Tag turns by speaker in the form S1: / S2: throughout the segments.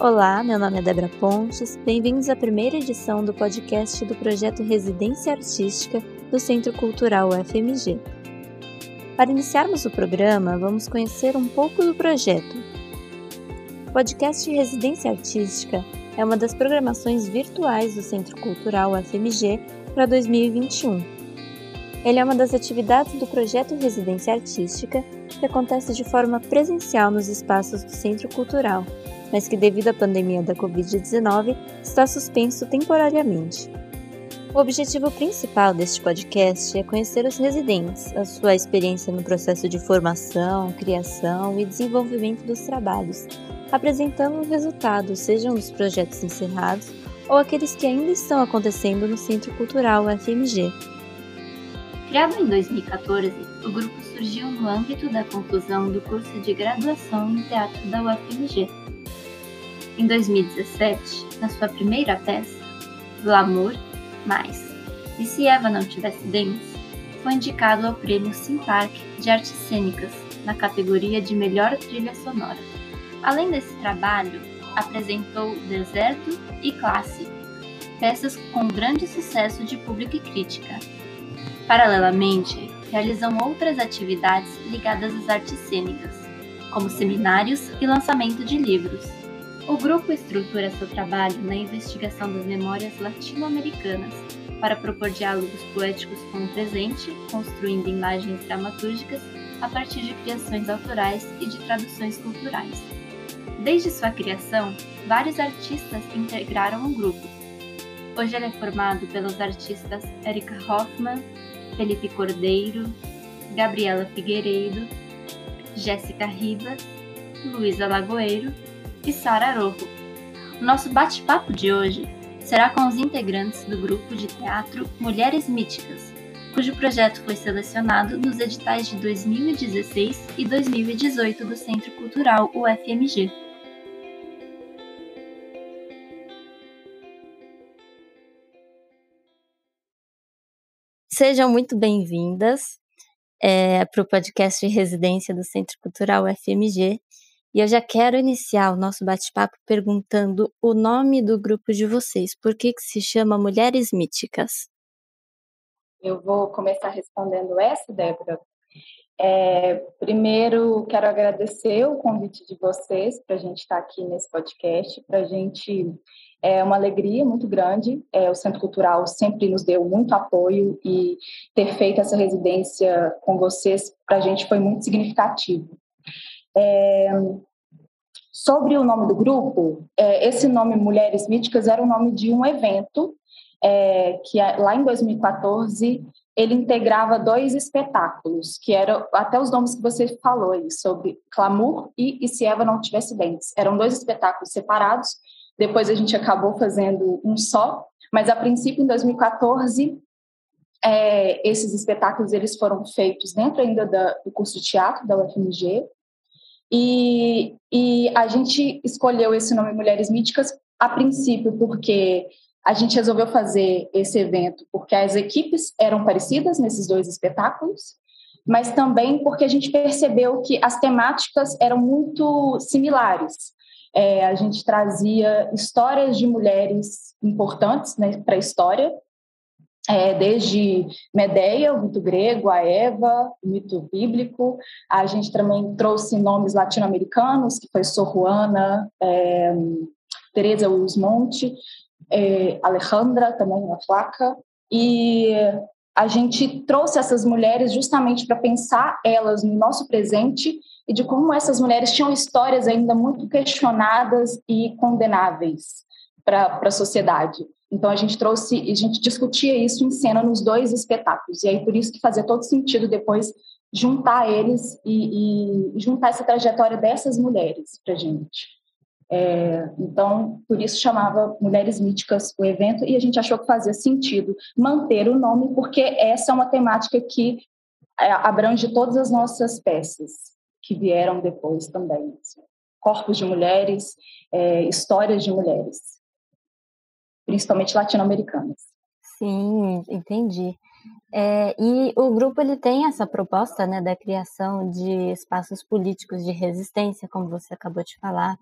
S1: Olá, meu nome é Débora Pontes. Bem-vindos à primeira edição do podcast do projeto Residência Artística do Centro Cultural UFMG. Para iniciarmos o programa, vamos conhecer um pouco do projeto. O podcast Residência Artística é uma das programações virtuais do Centro Cultural UFMG para 2021. Ele é uma das atividades do projeto Residência Artística que acontece de forma presencial nos espaços do Centro Cultural mas que, devido à pandemia da Covid-19, está suspenso temporariamente. O objetivo principal deste podcast é conhecer os residentes, a sua experiência no processo de formação, criação e desenvolvimento dos trabalhos, apresentando os resultados, sejam dos projetos encerrados ou aqueles que ainda estão acontecendo no Centro Cultural UFMG.
S2: Criado em 2014, o grupo surgiu no âmbito da conclusão do curso de graduação em teatro da UFMG, em 2017, na sua primeira peça, Glamour Mais, e Se Eva Não Tivesse Dentes, foi indicado ao prêmio Simpark de Artes Cênicas, na categoria de Melhor Trilha Sonora. Além desse trabalho, apresentou Deserto e Classe, peças com grande sucesso de público e crítica. Paralelamente, realizam outras atividades ligadas às artes cênicas, como seminários e lançamento de livros. O grupo estrutura seu trabalho na investigação das memórias latino-americanas para propor diálogos poéticos com o presente, construindo imagens dramatúrgicas a partir de criações autorais e de traduções culturais. Desde sua criação, vários artistas integraram o grupo. Hoje ele é formado pelos artistas Erika Hoffman, Felipe Cordeiro, Gabriela Figueiredo, Jéssica Ribas, Luísa Lagoeiro e Sara Arojo. O nosso bate-papo de hoje será com os integrantes do grupo de teatro Mulheres Míticas, cujo projeto foi selecionado nos editais de 2016 e 2018 do Centro Cultural UFMG.
S1: Sejam muito bem-vindas é, para o podcast de residência do Centro Cultural UFMG. E eu já quero iniciar o nosso bate-papo perguntando o nome do grupo de vocês. Por que, que se chama Mulheres Míticas?
S3: Eu vou começar respondendo essa, Débora. É, primeiro, quero agradecer o convite de vocês para a gente estar aqui nesse podcast. Para a gente é uma alegria muito grande. É, o Centro Cultural sempre nos deu muito apoio e ter feito essa residência com vocês para a gente foi muito significativo. É, sobre o nome do grupo, é, esse nome Mulheres Míticas era o nome de um evento é, que lá em 2014 ele integrava dois espetáculos, que eram até os nomes que você falou aí, sobre Clamor e E Se Eva Não Tivesse Dentes. Eram dois espetáculos separados, depois a gente acabou fazendo um só, mas a princípio, em 2014, é, esses espetáculos eles foram feitos dentro ainda da, do curso de teatro da UFMG, e, e a gente escolheu esse nome Mulheres Míticas a princípio porque a gente resolveu fazer esse evento porque as equipes eram parecidas nesses dois espetáculos, mas também porque a gente percebeu que as temáticas eram muito similares. É, a gente trazia histórias de mulheres importantes né, para a história, é, desde Medeia, o mito grego, a Eva, o mito bíblico. A gente também trouxe nomes latino-americanos, que foi Sor Juana, é, Teresa Usmonte, é, Alejandra, também a Flaca. E a gente trouxe essas mulheres justamente para pensar elas no nosso presente e de como essas mulheres tinham histórias ainda muito questionadas e condenáveis para a sociedade. Então a gente trouxe, a gente discutia isso em cena nos dois espetáculos. E aí por isso que fazia todo sentido depois juntar eles e, e juntar essa trajetória dessas mulheres para gente. É, então por isso chamava Mulheres Míticas o evento e a gente achou que fazia sentido manter o nome porque essa é uma temática que é, abrange todas as nossas peças que vieram depois também. Corpos de mulheres, é, histórias de mulheres principalmente latino-americanas.
S1: Sim, entendi. É, e o grupo ele tem essa proposta né, da criação de espaços políticos de resistência, como você acabou de falar.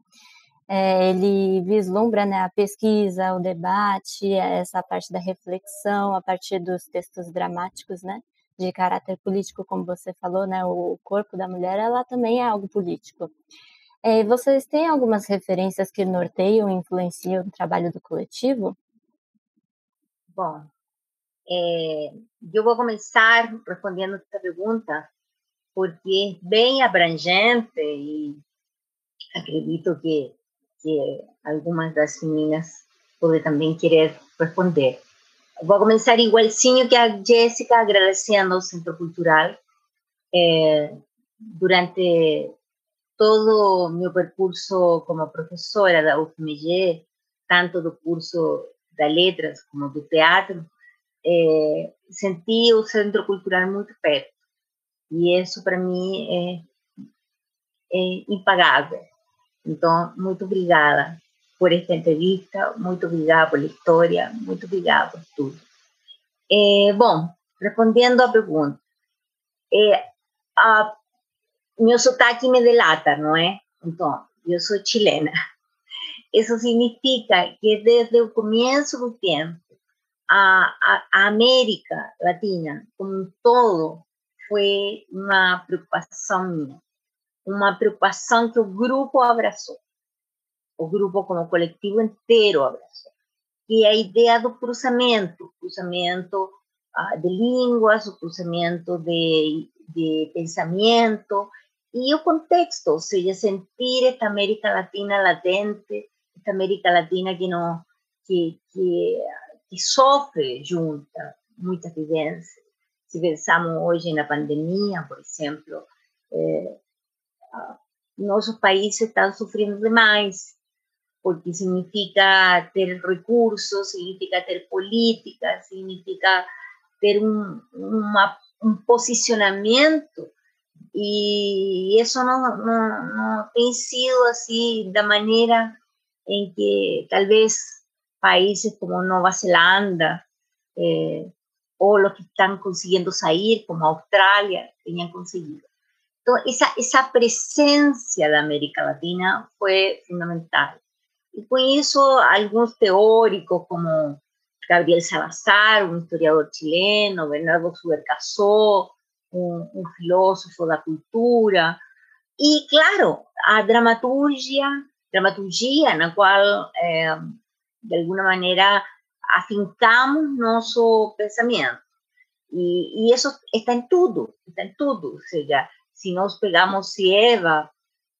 S1: é, ele vislumbra né, a pesquisa, o debate, essa parte da reflexão a partir dos textos dramáticos, né, de caráter político, como você falou, né, o corpo da mulher, ela também é algo político. É, vocês têm algumas referências que norteiam e influenciam o trabalho do coletivo?
S4: Bom, é, eu vou começar respondendo essa pergunta porque é bem abrangente e acredito que, que algumas das meninas podem também querer responder. Vou começar igualzinho que a Jéssica, agradecendo ao Centro Cultural. É, durante todo meu percurso como professora da UFMG, tanto do curso da letras como do teatro, é, senti o Centro Cultural muito perto. E isso para mim é, é impagável. Então, muito obrigada por esta entrevista, muito obrigada pela história, muito obrigada por tudo. É, bom, respondendo à pergunta, é, a, meu sotaque me delata, não é? Então, eu sou chilena. Isso significa que desde o começo do tempo, a, a, a América Latina como um todo foi uma preocupação minha, uma preocupação que o grupo abraçou, o grupo como coletivo inteiro abraçou, que é a ideia do cruzamento, cruzamento ah, de línguas, o cruzamento de, de pensamento e o contexto, ou seja, sentir esta América Latina latente, esta América Latina que não que, que, que sofre junta muitas vivências se pensamos hoje na pandemia, por exemplo, é, nossos países estão sofrendo demais, porque significa ter recursos, significa ter política, significa ter um, uma, um posicionamento, e isso não, não, não tem sido assim da maneira em que talvez países como Nova Zelândia, eh, o los que están consiguiendo salir, como Australia, tenían conseguido. Entonces, esa, esa presencia de América Latina fue fundamental. Y con eso, algunos teóricos como Gabriel Salazar, un historiador chileno, Bernardo Subercasó, un, un filósofo de la cultura, y claro, a dramaturgia, dramaturgia en la cual, eh, de alguna manera, afincamos nosso pensamento. E, e, isso está em tudo, está em tudo. Ou seja, se nós pegamos se Eva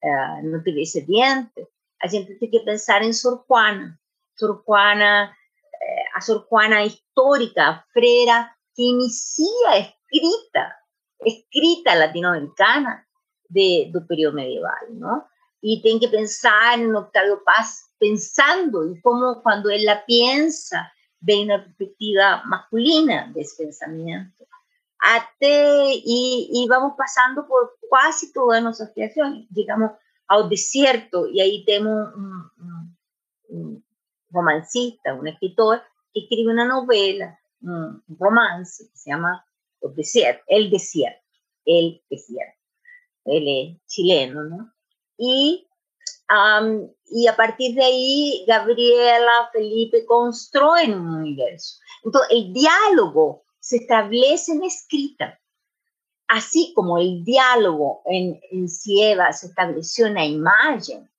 S4: uh, não tivesse diente, a gente tem que pensar em Sor Juana. Sor Juana, uh, a Sor Juana histórica, a freira que inicia a escrita, escrita latino-americana de, do período medieval, não? E tem que pensar em Octavio Paz pensando em como quando ela pensa de una perspectiva masculina de ese pensamiento. y, vamos pasando por casi todas nuestras creaciones. Llegamos al desierto y ahí tenemos un, romancista, un escritor, que escribe una novela, un romance que se llama El Desierto, El Desierto, El Desierto. Él es chileno, ¿no? Y y a partir de ahí, Gabriela, Felipe construyen un universo. Entonces, el diálogo se establece en escrita, así como el diálogo en, en Cieva se estableció en imagen,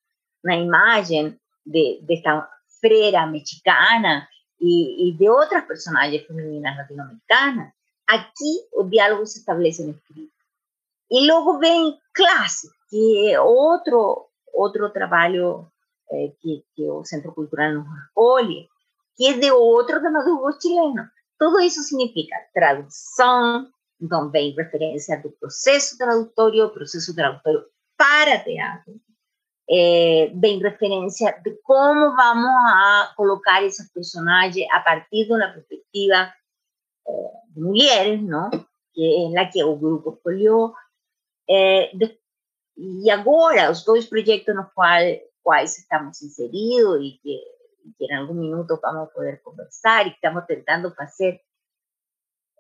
S4: una imagen de, de esta frera mexicana y, y, de otras personajes femeninas latinoamericanas. Aquí el diálogo se establece en escrita. Y luego ven clase, que otro outro trabalho é, que, que, o Centro Cultural nos acolhe, que é de outro dramaturgo chileno. Tudo isso significa tradução, então vem referência do processo tradutório, processo tradutório para teatro, é, vem referência de como vamos a colocar esses personagens a partir de uma perspectiva é, de mulheres, não? que é a que o grupo escolheu. É, e agora, os dois projetos nos quais, estamos inseridos e que, que em algum minuto vamos poder conversar e que estamos tentando fazer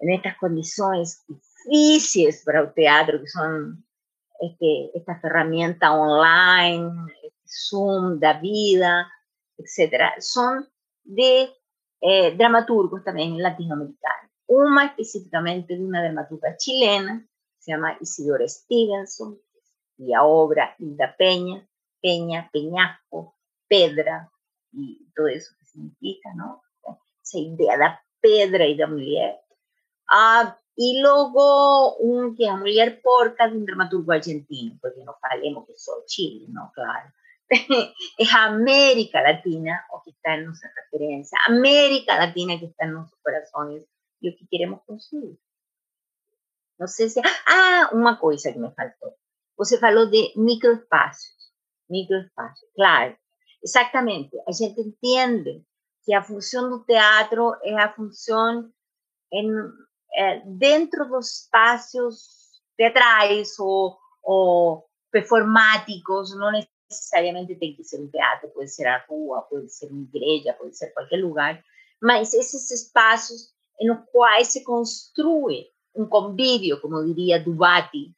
S4: nestas condições difíceis para o teatro, que são este, esta ferramenta online, este Zoom da vida, etc., son de eh, dramaturgos también latinoamericanos. Una específicamente de una dramaturga chilena, se llama Isidora Stevenson, y la obra Hilda Peña, Peña, Peñasco, Pedra, y todo eso que significa, ¿no? Esa idea da pedra y da mujer. Ah, y luego un que es mujer porca de un dramaturgo argentino, porque no falemos que soy Chile, ¿no? Claro. es América Latina o que está en nuestra referencia, América Latina que está en nuestros corazones lo que queremos conseguir. No sé si... Ah, una cosa que me faltó. Você falou de microespacios, microespacios, claro, exactamente. A gente entende que a função do teatro é a função em, é, dentro dos espaços teatrais ou, ou performáticos, não necessariamente tem que ser um teatro, pode ser a rua, pode ser uma igreja, pode ser qualquer lugar, mas esses espaços nos quais se construi um convívio, como diria Dubati,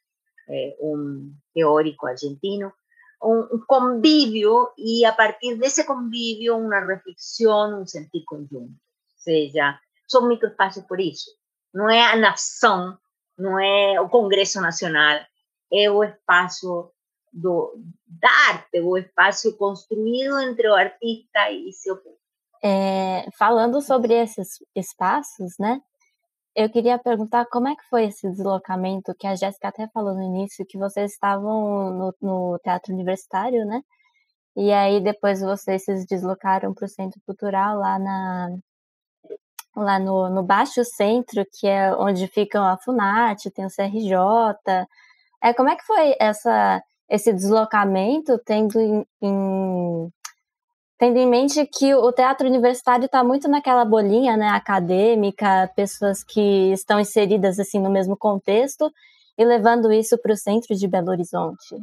S4: eh, um teórico argentino, un, convivio y a partir de ese convivio una reflexión, un sentir conjunto. O sea, son microespacios por eso. No es a nación, no es o Congreso Nacional, es o espacio do, da arte, o espaço construído entre o artista e seu povo.
S1: É, falando sobre esses espaços, né? Eu queria perguntar como é que foi esse deslocamento, que a Jéssica até falou no início, que vocês estavam no, no teatro universitário, né? E aí depois vocês se deslocaram para o Centro Cultural lá na lá no, no Baixo Centro, que é onde ficam a FUNAT, tem o CRJ. É, como é que foi essa, esse deslocamento, tendo em, em tendo em mente que o teatro universitário está muito naquela bolinha né, acadêmica, pessoas que estão inseridas assim no mesmo contexto e levando isso para o centro de Belo Horizonte.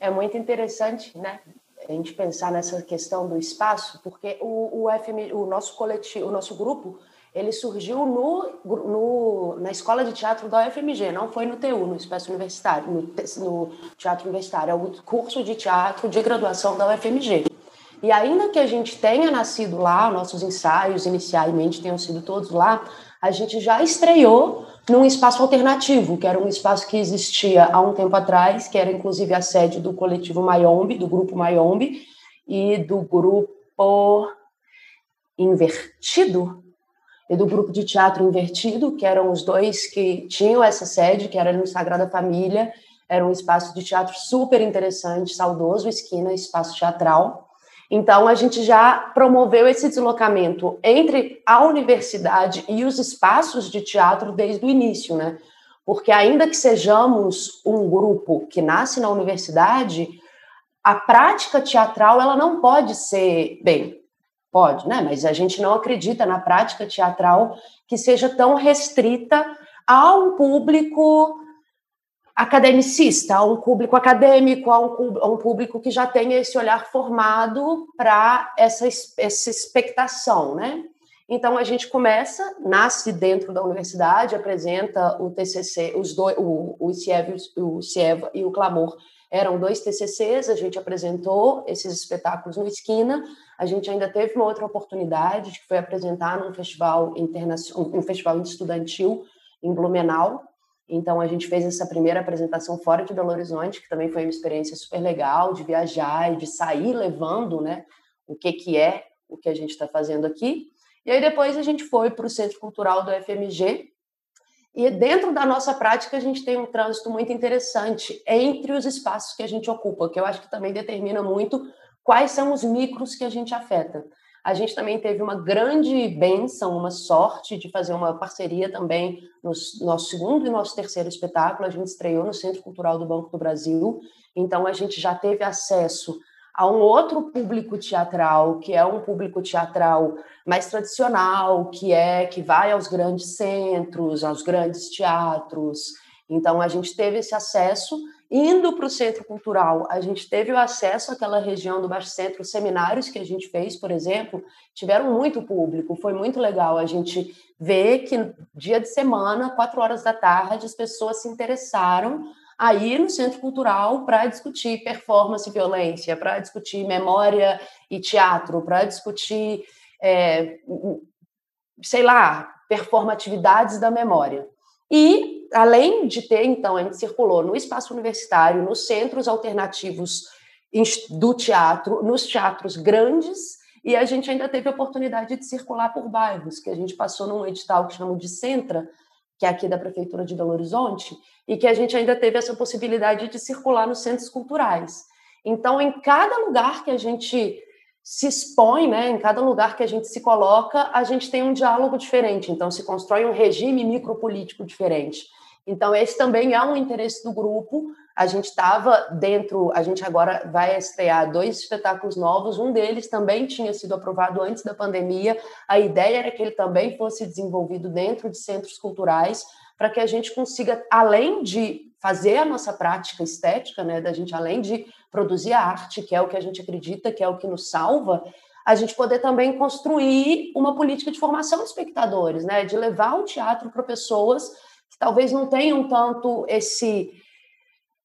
S5: É muito interessante, né? A gente pensar nessa questão do espaço, porque o, o, FM, o nosso coletivo, o nosso grupo, ele surgiu no, no, na escola de teatro da UFMG, não foi no TU, no espaço universitário, no, no teatro universitário, é o curso de teatro de graduação da UFMG. E ainda que a gente tenha nascido lá, nossos ensaios inicialmente tenham sido todos lá, a gente já estreou num espaço alternativo, que era um espaço que existia há um tempo atrás, que era inclusive a sede do coletivo Mayombe, do grupo Mayombe, e do grupo Invertido, e do grupo de teatro Invertido, que eram os dois que tinham essa sede, que era no Sagrada Família, era um espaço de teatro super interessante, saudoso, esquina, espaço teatral. Então, a gente já promoveu esse deslocamento entre a universidade e os espaços de teatro desde o início, né? Porque, ainda que sejamos um grupo que nasce na universidade, a prática teatral ela não pode ser, bem, pode, né? Mas a gente não acredita na prática teatral que seja tão restrita a um público academicista, a um público acadêmico, a um, a um público que já tenha esse olhar formado para essa, essa expectação, né? Então a gente começa, nasce dentro da universidade, apresenta o TCC, os dois, o, o ICIEV, o CIEVA e o Clamor. Eram dois TCCs, a gente apresentou esses espetáculos no Esquina, a gente ainda teve uma outra oportunidade, que foi apresentar num festival internacional, um festival estudantil em Blumenau, então a gente fez essa primeira apresentação fora de Belo Horizonte, que também foi uma experiência super legal de viajar e de sair levando, né, o que que é o que a gente está fazendo aqui. E aí depois a gente foi para o Centro Cultural do FMG. E dentro da nossa prática a gente tem um trânsito muito interessante entre os espaços que a gente ocupa, que eu acho que também determina muito quais são os micros que a gente afeta. A gente também teve uma grande benção, uma sorte de fazer uma parceria também no nosso segundo e nosso terceiro espetáculo. A gente estreou no Centro Cultural do Banco do Brasil, então a gente já teve acesso a um outro público teatral, que é um público teatral mais tradicional, que é que vai aos grandes centros, aos grandes teatros. Então a gente teve esse acesso Indo para o centro cultural, a gente teve o acesso àquela região do Baixo Centro, os seminários que a gente fez, por exemplo, tiveram muito público, foi muito legal a gente ver que dia de semana, quatro horas da tarde, as pessoas se interessaram a ir no Centro Cultural para discutir performance e violência, para discutir memória e teatro, para discutir, é, sei lá, performatividades da memória. E, além de ter, então, a gente circulou no espaço universitário, nos centros alternativos do teatro, nos teatros grandes, e a gente ainda teve a oportunidade de circular por bairros, que a gente passou num edital que chamamos de Centra, que é aqui da Prefeitura de Belo Horizonte, e que a gente ainda teve essa possibilidade de circular nos centros culturais. Então, em cada lugar que a gente se expõe, né, em cada lugar que a gente se coloca, a gente tem um diálogo diferente, então se constrói um regime micropolítico diferente. Então, esse também é um interesse do grupo. A gente estava dentro, a gente agora vai estrear dois espetáculos novos. Um deles também tinha sido aprovado antes da pandemia. A ideia era que ele também fosse desenvolvido dentro de centros culturais, para que a gente consiga, além de fazer a nossa prática estética, né, da gente além de produzir arte, que é o que a gente acredita, que é o que nos salva, a gente poder também construir uma política de formação de espectadores, né, de levar o teatro para pessoas que talvez não tenham tanto esse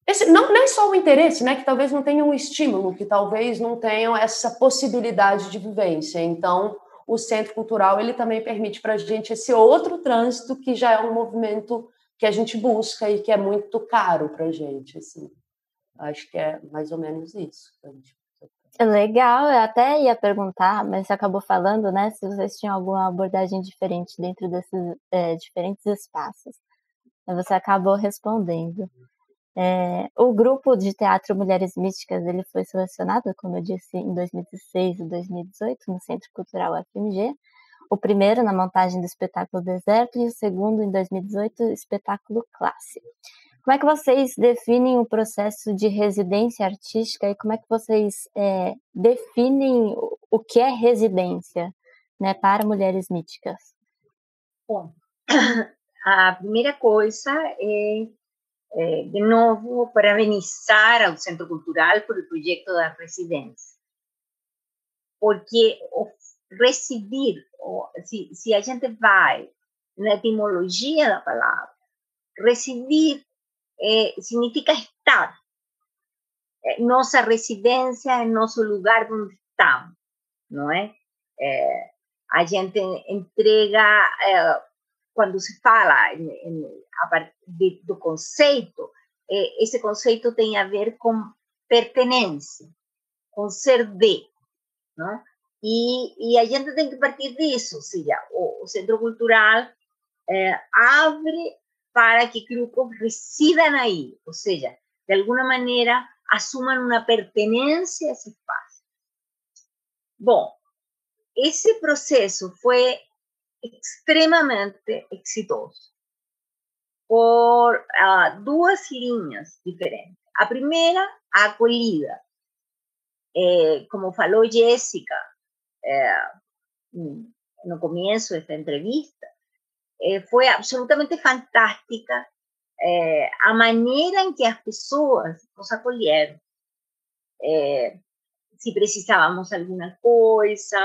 S5: esse, não, nem só o interesse, né? Que talvez não tenham um estímulo, que talvez não tenham essa possibilidade de vivência. Então, o centro cultural ele também permite para a gente esse outro trânsito que já é um movimento que a gente busca e que é muito caro para a gente, assim. Acho que é mais ou menos isso.
S1: Legal, eu até ia perguntar, mas você acabou falando, né, se vocês tinham alguma abordagem diferente dentro desses é, diferentes espaços. Você acabou respondendo. É, o grupo de teatro Mulheres Místicas ele foi selecionado, como eu disse, em 2016 e 2018 no Centro Cultural FMG. O primeiro na montagem do espetáculo Deserto e o segundo em 2018 espetáculo Classe. Como é que vocês definem o processo de residência artística e como é que vocês é, definem o que é residência né, para mulheres míticas?
S4: Bom, a primeira coisa é eh, de novo, parabenizar ao Centro Cultural por o projeto da residência. Porque receber, se, se a gente vai na etimologia da palavra, residir eh, significa estar. Eh, nossa residência é nosso lugar onde estamos, não é? Eh, a gente entrega quando se fala em, em, partir do conceito, eh, esse conceito tem a ver com pertenência, com ser de, não? E, e a gente tem que partir disso, ou seja, o, o Centro Cultural eh, abre para que grupos residam aí, ou seja, de alguma maneira assumam uma pertenência a esse espaço. Bom, esse processo foi extremamente exitoso por uh, duas linhas diferentes. A primeira, a acolhida. Eh, como falou Jéssica eh, no começo desta entrevista, eh, foi absolutamente fantástica a maneira em que as pessoas nos acolheram. se precisávamos alguma coisa,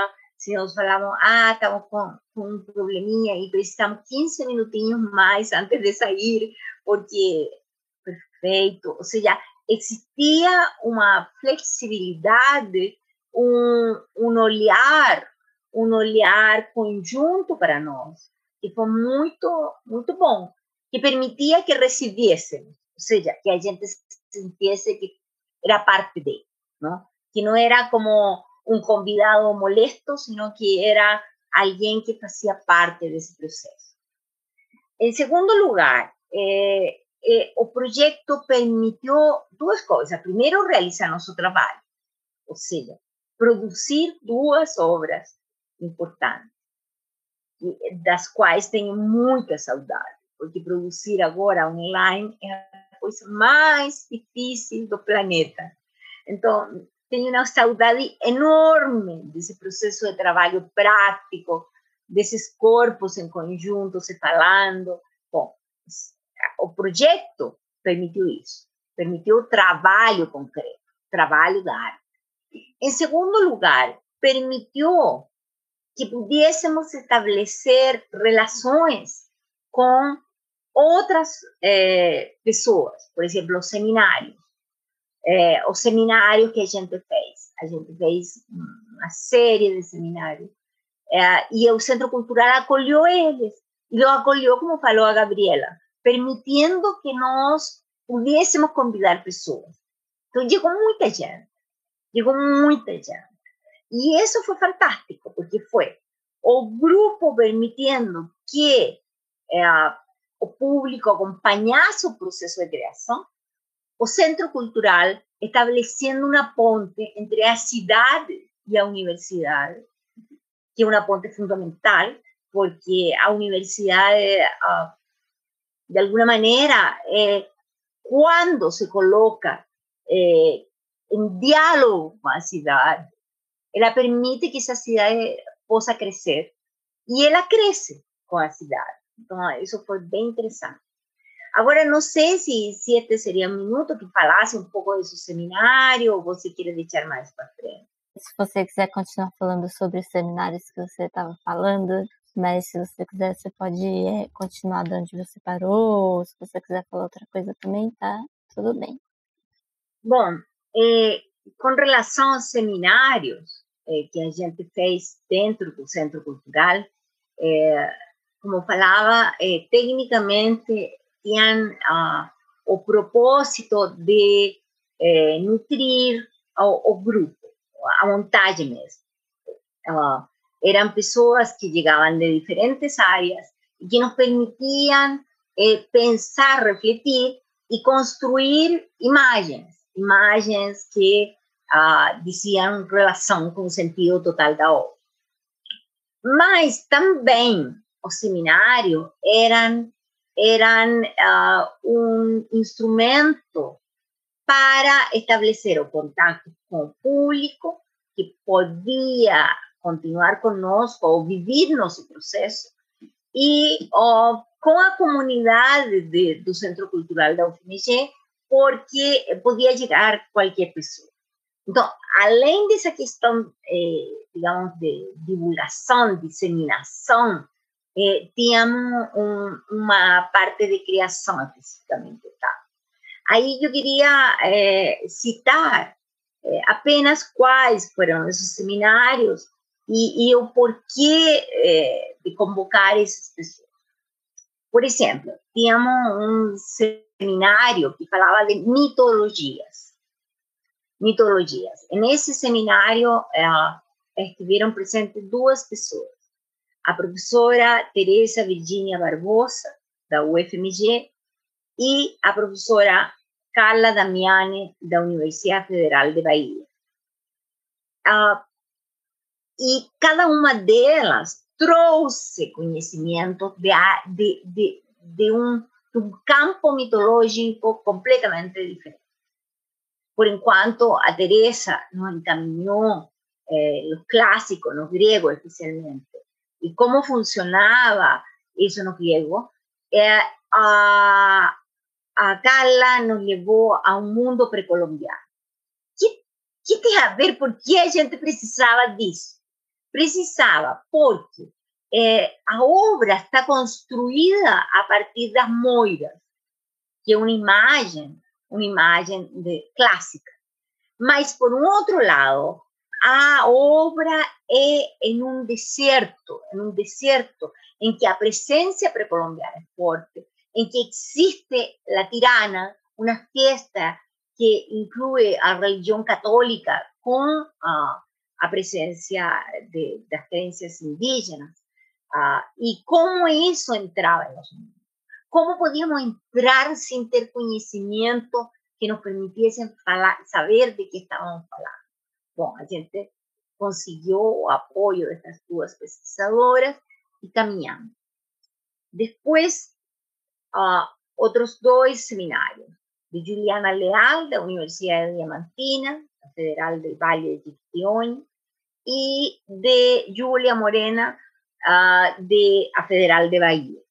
S4: se nós falamos, ah, estamos com, com um probleminha e precisamos 15 minutinhos mais antes de sair, porque perfeito, ou seja, existia uma flexibilidade, um, um olhar, um olhar conjunto para nós, que foi muito, muito bom, que permitia que recebêssemos, ou seja, que a gente sentisse que era parte dele, não? que não era como un convidado molesto, sino que era alguien que hacía parte de ese proceso. En segundo lugar, eh, eh, o proyecto permitió dos cosas. Primero, realizar nuestro trabajo, o sea, producir dos obras importantes, das quais tenho muita saudade, porque produzir agora online é a coisa mais difícil do planeta. Então, tenho uma saudade enorme desse processo de trabalho prático, desses corpos em conjunto se falando. Bom, o projeto permitiu isso, permitiu o trabalho concreto, trabalho da arte. Em segundo lugar, permitiu que pudéssemos estabelecer relações com outras é, pessoas, por exemplo, os seminários, é, os seminários que a gente fez. A gente fez uma série de seminários é, e o Centro Cultural acolheu eles, e lo acolheu, como falou a Gabriela, permitindo que nós pudéssemos convidar pessoas. Então, chegou muita gente, chegou muita gente. E isso foi fantástico, porque foi o grupo permitiendo que eh, o público acompanhasse o processo de criação, o Centro Cultural estabelecendo uma ponte entre a cidade e a universidade, que é uma ponte fundamental, porque a universidade, uh, de alguma maneira, quando se coloca eh, diálogo com a cidade, ela permite que essa cidade possa crescer. E ela cresce com a cidade. Então, isso foi bem interessante. Agora, não sei se, se este seria um minuto que falasse um pouco desse seminário ou você quer deixar mais para frente.
S1: Se você quiser continuar falando sobre os seminários que você estava falando, mas se você quiser, você pode é, continuar de onde você parou, se você quiser falar outra coisa também, tá tudo bem.
S4: Bom, é, com relação aos seminários, eh, que a gente fez dentro do Centro Cultural. Eh, como falava, eh, tecnicamente tinham ah, o propósito de nutrir o, o, grupo, a montagem mesmo. Ah, eram pessoas que chegavam de diferentes áreas e que nos permitiam pensar, refletir e construir imagens, imagens que ah, diziam relação com o sentido total da obra. Mas também o seminário eram eram uh, um instrumento para estabelecer o contato com o público que podia continuar conosco ou viver nosso processo e uh, com a comunidade de, do Centro Cultural da UFMG, porque podia chegar qualquer pessoa. Então, além dessa questão, eh, digamos, de divulgação, disseminação, eh, tínhamos um, uma parte de criação especificamente. Tá? Aí eu queria eh, citar eh, apenas quais foram esses seminários e, e o porquê eh, de convocar essas pessoas. Por exemplo, tínhamos um seminário que falava de mitologias mitologias. Nesse seminário eh, estiveram presentes duas pessoas. A professora Teresa Virginia Barbosa, da UFMG, e a professora Carla Damiani, da Universidade Federal de Bahia. Ah, e cada uma delas trouxe conhecimento de, de, de, de, um, de um campo mitológico completamente diferente. Por enquanto, a Teresa nos encaminhó eh, los clásicos, los griegos especialmente, y cómo funcionaba eso en los griegos, eh, a, a, Carla nos llevó a un mundo precolombiano. ¿Qué, qué tem a ver? Por que a gente precisava disso? Precisava porque eh, a obra está construída a partir das moiras, que é uma imagem uma imagem de, clássica. Mas, por um outro lado, a obra é em um deserto, em um deserto em que a presença precolombiana é forte, em que existe a tirana, uma festa que inclui a religião católica com a, a presença de, das crenças indígenas, uh, e como isso entrava nos ¿Cómo podíamos entrar sin tener conocimiento que nos permitiesen saber de qué estábamos hablando? Bueno, la gente consiguió apoyo de estas dos pesquisadoras y caminamos. Después, uh, otros dos seminarios, de Juliana Leal, de la Universidad de Diamantina, la Federal del Valle de Chiquión, y de Julia Morena, uh, de la Federal de Bahía.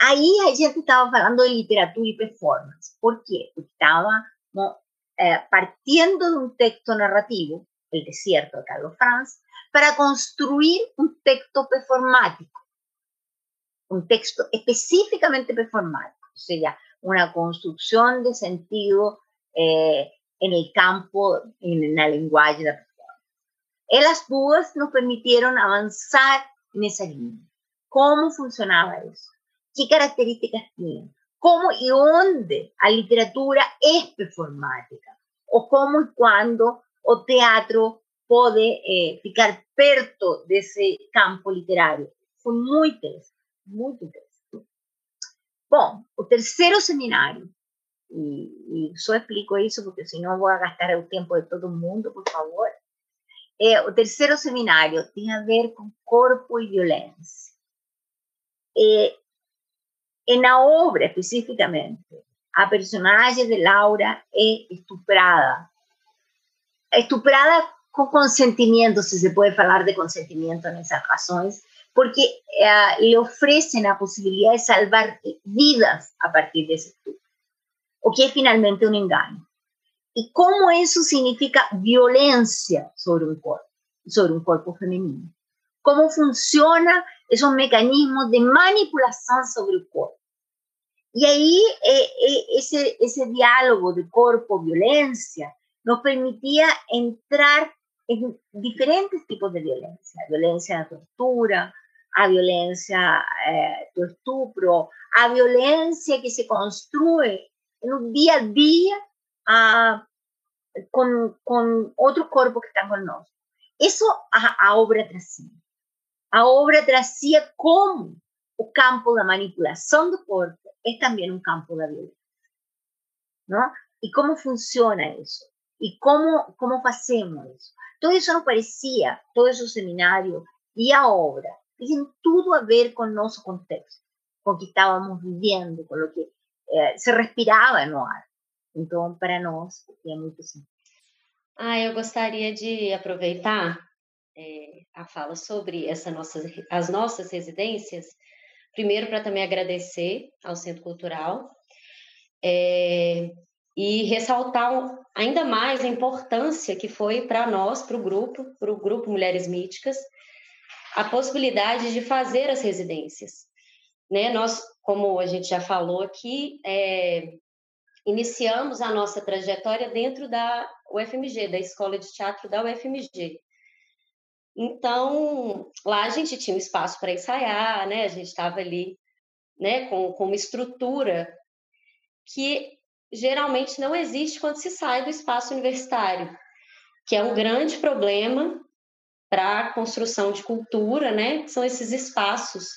S4: Aí a gente estava falando de literatura e performance. Por quê? Porque estava é, partindo de um texto narrativo, El Desierto de Carlos Franz, para construir um texto performático. Um texto especificamente performático. sea, una construcción de sentido eh, en el campo, en la lenguaje de la persona. E las dudas nos permitieron avanzar en esa línea. ¿Cómo funcionaba eso? ¿Qué características tiene? ¿Cómo y dónde a literatura es performática? ¿O cómo y cuándo o teatro puede eh, ficar perto de ese campo literario? Fue muy interesante, muy interesante. Bom, o terceiro seminário, e, e só explico isso porque senão vou gastar o tempo de todo mundo, por favor. O terceiro seminário tem a ver com corpo e violência. É, e na obra, especificamente, a personagem de Laura é estuprada. Estuprada com consentimento, se se pode falar de consentimento nessas razões, porque eh, le ofrecen la posibilidad de salvar vidas a partir de ese estupro, o que es finalmente un engaño. Y cómo eso significa violencia sobre un cuerpo, sobre un cuerpo femenino. Cómo funciona esos mecanismos de manipulación sobre el cuerpo. Y ahí eh, eh, ese, ese diálogo de cuerpo-violencia nos permitía entrar en diferentes tipos de violencia, violencia de tortura, a violencia eh, do estupro, a violência que se constrói no dia a dia a, com, com outro corpo que está conosco. Isso a, a obra trazia. A obra trazia como o campo da manipulação do corpo é também um campo da violência. Não? E como funciona isso? E como, como fazemos isso? Todo isso não parecia, todo esse seminário e a obra tienen todo a ver con nuestro contexto, con que estábamos viviendo, con lo que eh, se respirava no ar. Então, para nós, é muito simples.
S6: Ah, eu gostaria de aproveitar é, a fala sobre essa nossa, as nossas residências, primeiro para também agradecer ao Centro Cultural é, e ressaltar ainda mais a importância que foi para nós, para o grupo, para o grupo Mulheres Míticas, a possibilidade de fazer as residências. Né? Nós, como a gente já falou aqui, é, iniciamos a nossa trajetória dentro da UFMG, da Escola de Teatro da UFMG. Então, lá a gente tinha um espaço para ensaiar, né? A gente estava ali, né, com, com uma estrutura que geralmente não existe quando se sai do espaço universitário, que é um grande problema para a construção de cultura, né? São esses espaços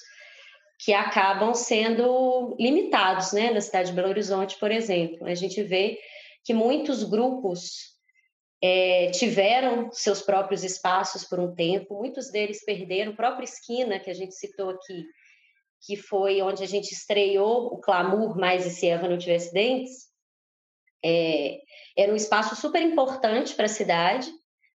S6: que acabam sendo limitados, né? Na cidade de Belo Horizonte, por exemplo, a gente vê que muitos grupos é, tiveram seus próprios espaços por um tempo, muitos deles perderam, a própria esquina que a gente citou aqui, que foi onde a gente estreou o Clamor Mais e Se Eva Não Tivesse Dentes, é, era um espaço super importante para a cidade,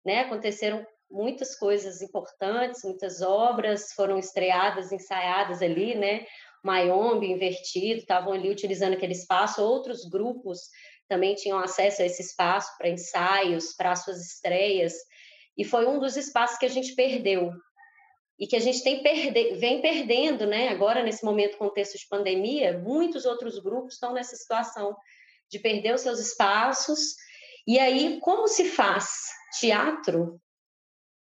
S6: né? Aconteceram muitas coisas importantes, muitas obras foram estreadas, ensaiadas ali, né? Mayombe invertido, estavam ali utilizando aquele espaço, outros grupos também tinham acesso a esse espaço para ensaios, para suas estreias, e foi um dos espaços que a gente perdeu e que a gente tem perde vem perdendo, né? Agora nesse momento contexto de pandemia, muitos outros grupos estão nessa situação de perder os seus espaços. E aí, como se faz teatro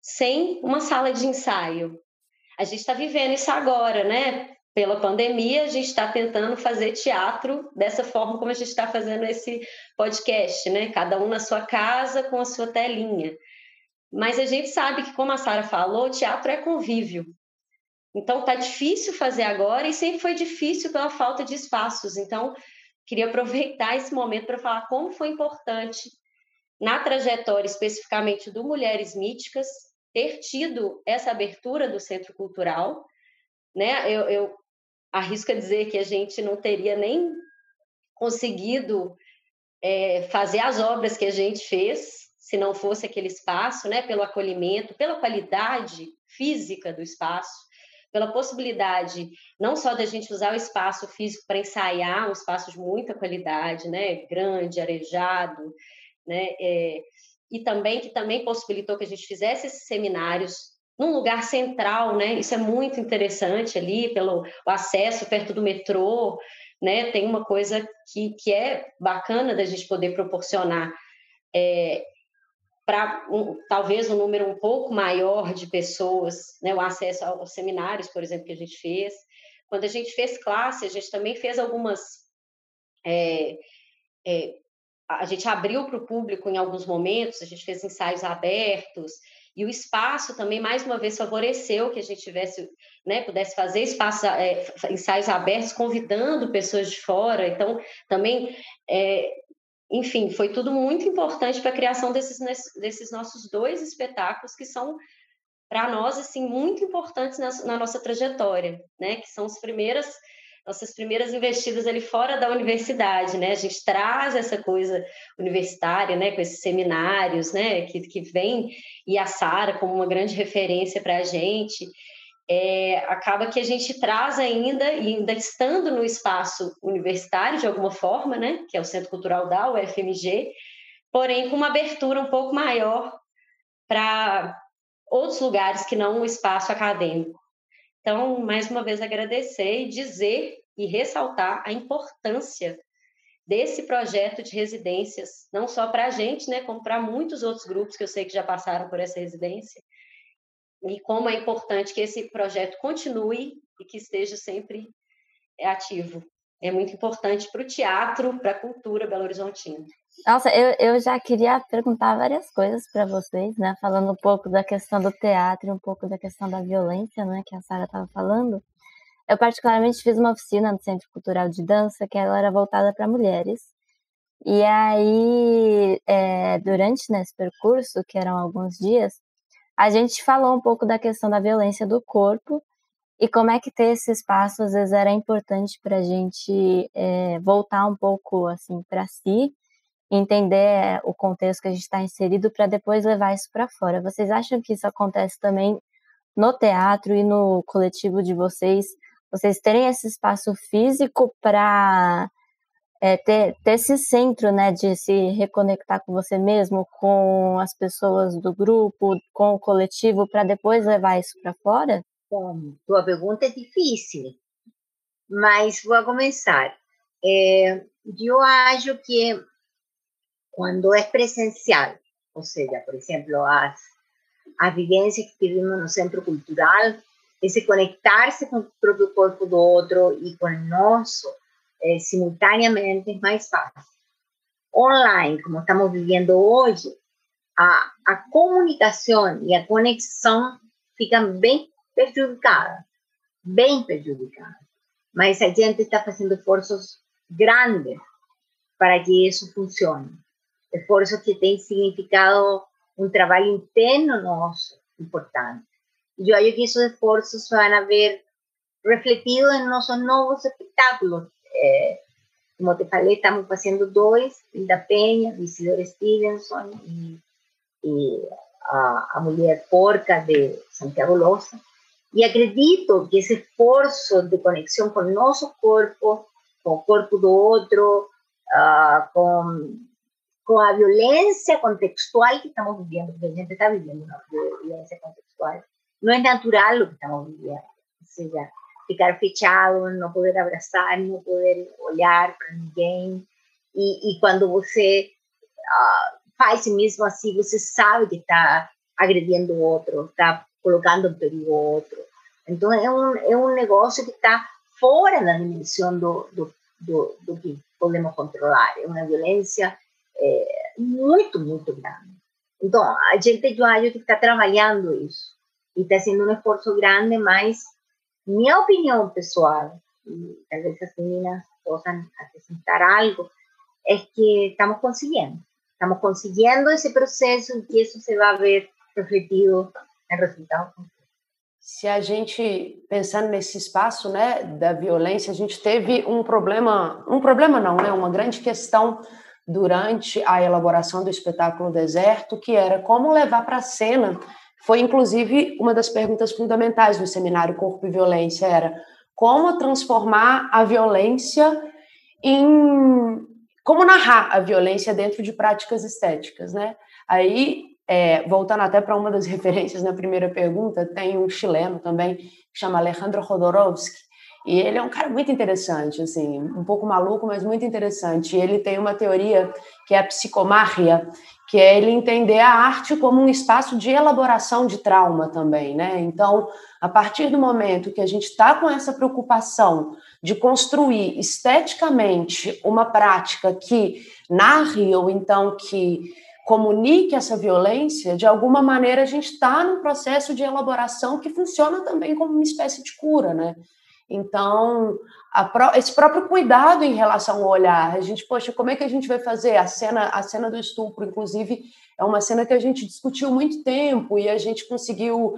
S6: sem uma sala de ensaio. A gente está vivendo isso agora, né? Pela pandemia, a gente está tentando fazer teatro dessa forma como a gente está fazendo esse podcast, né? Cada um na sua casa com a sua telinha. Mas a gente sabe que, como a Sara falou, teatro é convívio. Então tá difícil fazer agora e sempre foi difícil pela falta de espaços. Então, queria aproveitar esse momento para falar como foi importante na trajetória especificamente do Mulheres Míticas ter tido essa abertura do centro cultural, né? Eu, eu arrisco a dizer que a gente não teria nem conseguido é, fazer as obras que a gente fez se não fosse aquele espaço, né? Pelo acolhimento, pela qualidade física do espaço, pela possibilidade não só da gente usar o espaço físico para ensaiar, um espaço de muita qualidade, né? Grande, arejado, né? É, e também que também possibilitou que a gente fizesse esses seminários num lugar central, né? Isso é muito interessante ali pelo acesso perto do metrô, né, tem uma coisa que, que é bacana da gente poder proporcionar é, para um, talvez um número um pouco maior de pessoas, né, o acesso aos seminários, por exemplo, que a gente fez. Quando a gente fez classe, a gente também fez algumas. É, é, a gente abriu para o público em alguns momentos, a gente fez ensaios abertos, e o espaço também, mais uma vez, favoreceu que a gente tivesse, né, pudesse fazer espaços, é, ensaios abertos, convidando pessoas de fora. Então, também, é, enfim, foi tudo muito importante para a criação desses, desses nossos dois espetáculos, que são, para nós, assim, muito importantes na, na nossa trajetória, né, que são as primeiras nossas primeiras investidas ali fora da universidade, né? A gente traz essa coisa universitária, né? Com esses seminários, né? Que, que vem e a Sara como uma grande referência para a gente. É, acaba que a gente traz ainda, e ainda estando no espaço universitário de alguma forma, né? Que é o Centro Cultural da UFMG, porém com uma abertura um pouco maior para outros lugares que não o espaço acadêmico. Então, mais uma vez, agradecer e dizer e ressaltar a importância desse projeto de residências, não só para a gente, né, como para muitos outros grupos que eu sei que já passaram por essa residência, e como é importante que esse projeto continue e que esteja sempre ativo. É muito importante para o teatro, para a cultura belo-horizontina.
S1: Nossa, eu, eu já queria perguntar várias coisas para vocês, né? Falando um pouco da questão do teatro um pouco da questão da violência, né? Que a Sara estava falando. Eu particularmente fiz uma oficina no Centro Cultural de Dança que ela era voltada para mulheres. E aí, é, durante nesse percurso, que eram alguns dias, a gente falou um pouco da questão da violência do corpo e como é que ter esse espaço às vezes era importante para a gente é, voltar um pouco assim para si entender o contexto que a gente está inserido para depois levar isso para fora. Vocês acham que isso acontece também no teatro e no coletivo de vocês? Vocês terem esse espaço físico para é, ter, ter esse centro, né, de se reconectar com você mesmo, com as pessoas do grupo, com o coletivo, para depois levar isso para fora?
S4: Bom, tua pergunta é difícil, mas vou começar. É, eu acho que cuando es presencial, o sea, por ejemplo, las, las vivencias que vivimos en el centro cultural, ese conectarse con o próprio corpo do outro e com o nosso eh, simultaneamente é mais fácil. Online, como estamos vivendo hoje, a, a comunicação e a conexão ficam bem prejudicadas, bem prejudicadas. Mas a gente está fazendo esforços grandes para que isso funcione. Esforços que têm significado um trabalho interno nosso importante. Yo creo que esos esfuerzos van a ver refletidos en nuestros nuevos espectáculos. Eh, como te falei, estamos haciendo dos, Hilda Peña, Isidore Stevenson y, y a, a Mulher Porca de Santiago Loza. Y acredito que ese esfuerzo de conexión con nuestro cuerpo, con el cuerpo de otro, uh, con con la violencia contextual que estamos viviendo, porque la gente está viviendo una violencia contextual. No es natural lo que estamos viviendo. O sea, ficar fechado, no poder abrazar, no poder olhar para ninguém. E, quando você uh, faz mesmo assim, você sabe que está agredindo o outro, está colocando em perigo o outro. Então, é um, é um negócio que está fora da dimensão do, do, do, do que podemos controlar. É uma violência muito, muito grande. Então, a gente, eu acho que está trabalhando isso. E está sendo um esforço grande, mas minha opinião pessoal, e talvez as meninas possam acrescentar algo, é que estamos conseguindo. Estamos conseguindo esse processo e que isso se vai ver refletido em resultados
S5: se a gente pensando nesse espaço, né, da violência, a gente teve um problema, um problema não, né, uma grande questão durante a elaboração do espetáculo Deserto, que era como levar para a cena. Foi, inclusive, uma das perguntas fundamentais do seminário Corpo e Violência, era como transformar a violência em... como narrar a violência dentro de práticas estéticas, né? Aí, é, voltando até para uma das referências na primeira pergunta, tem um chileno também, que chama Alejandro Rodorovsky, E ele é um cara muito interessante, assim, um pouco maluco, mas muito interessante. Ele tem uma teoria que é a psicomarria, que é ele entender a arte como um espaço de elaboração de trauma também, né? Então, a partir do momento que a gente está com essa preocupação de construir esteticamente uma prática que narre ou então que comunique essa violência, de alguma maneira a gente está num processo de elaboração que funciona também como uma espécie de cura, né? Então, Pro, esse próprio cuidado em relação ao olhar, a gente, poxa, como é que a gente vai fazer? A cena, a cena do estupro, inclusive, é uma cena que a gente discutiu muito tempo e a gente conseguiu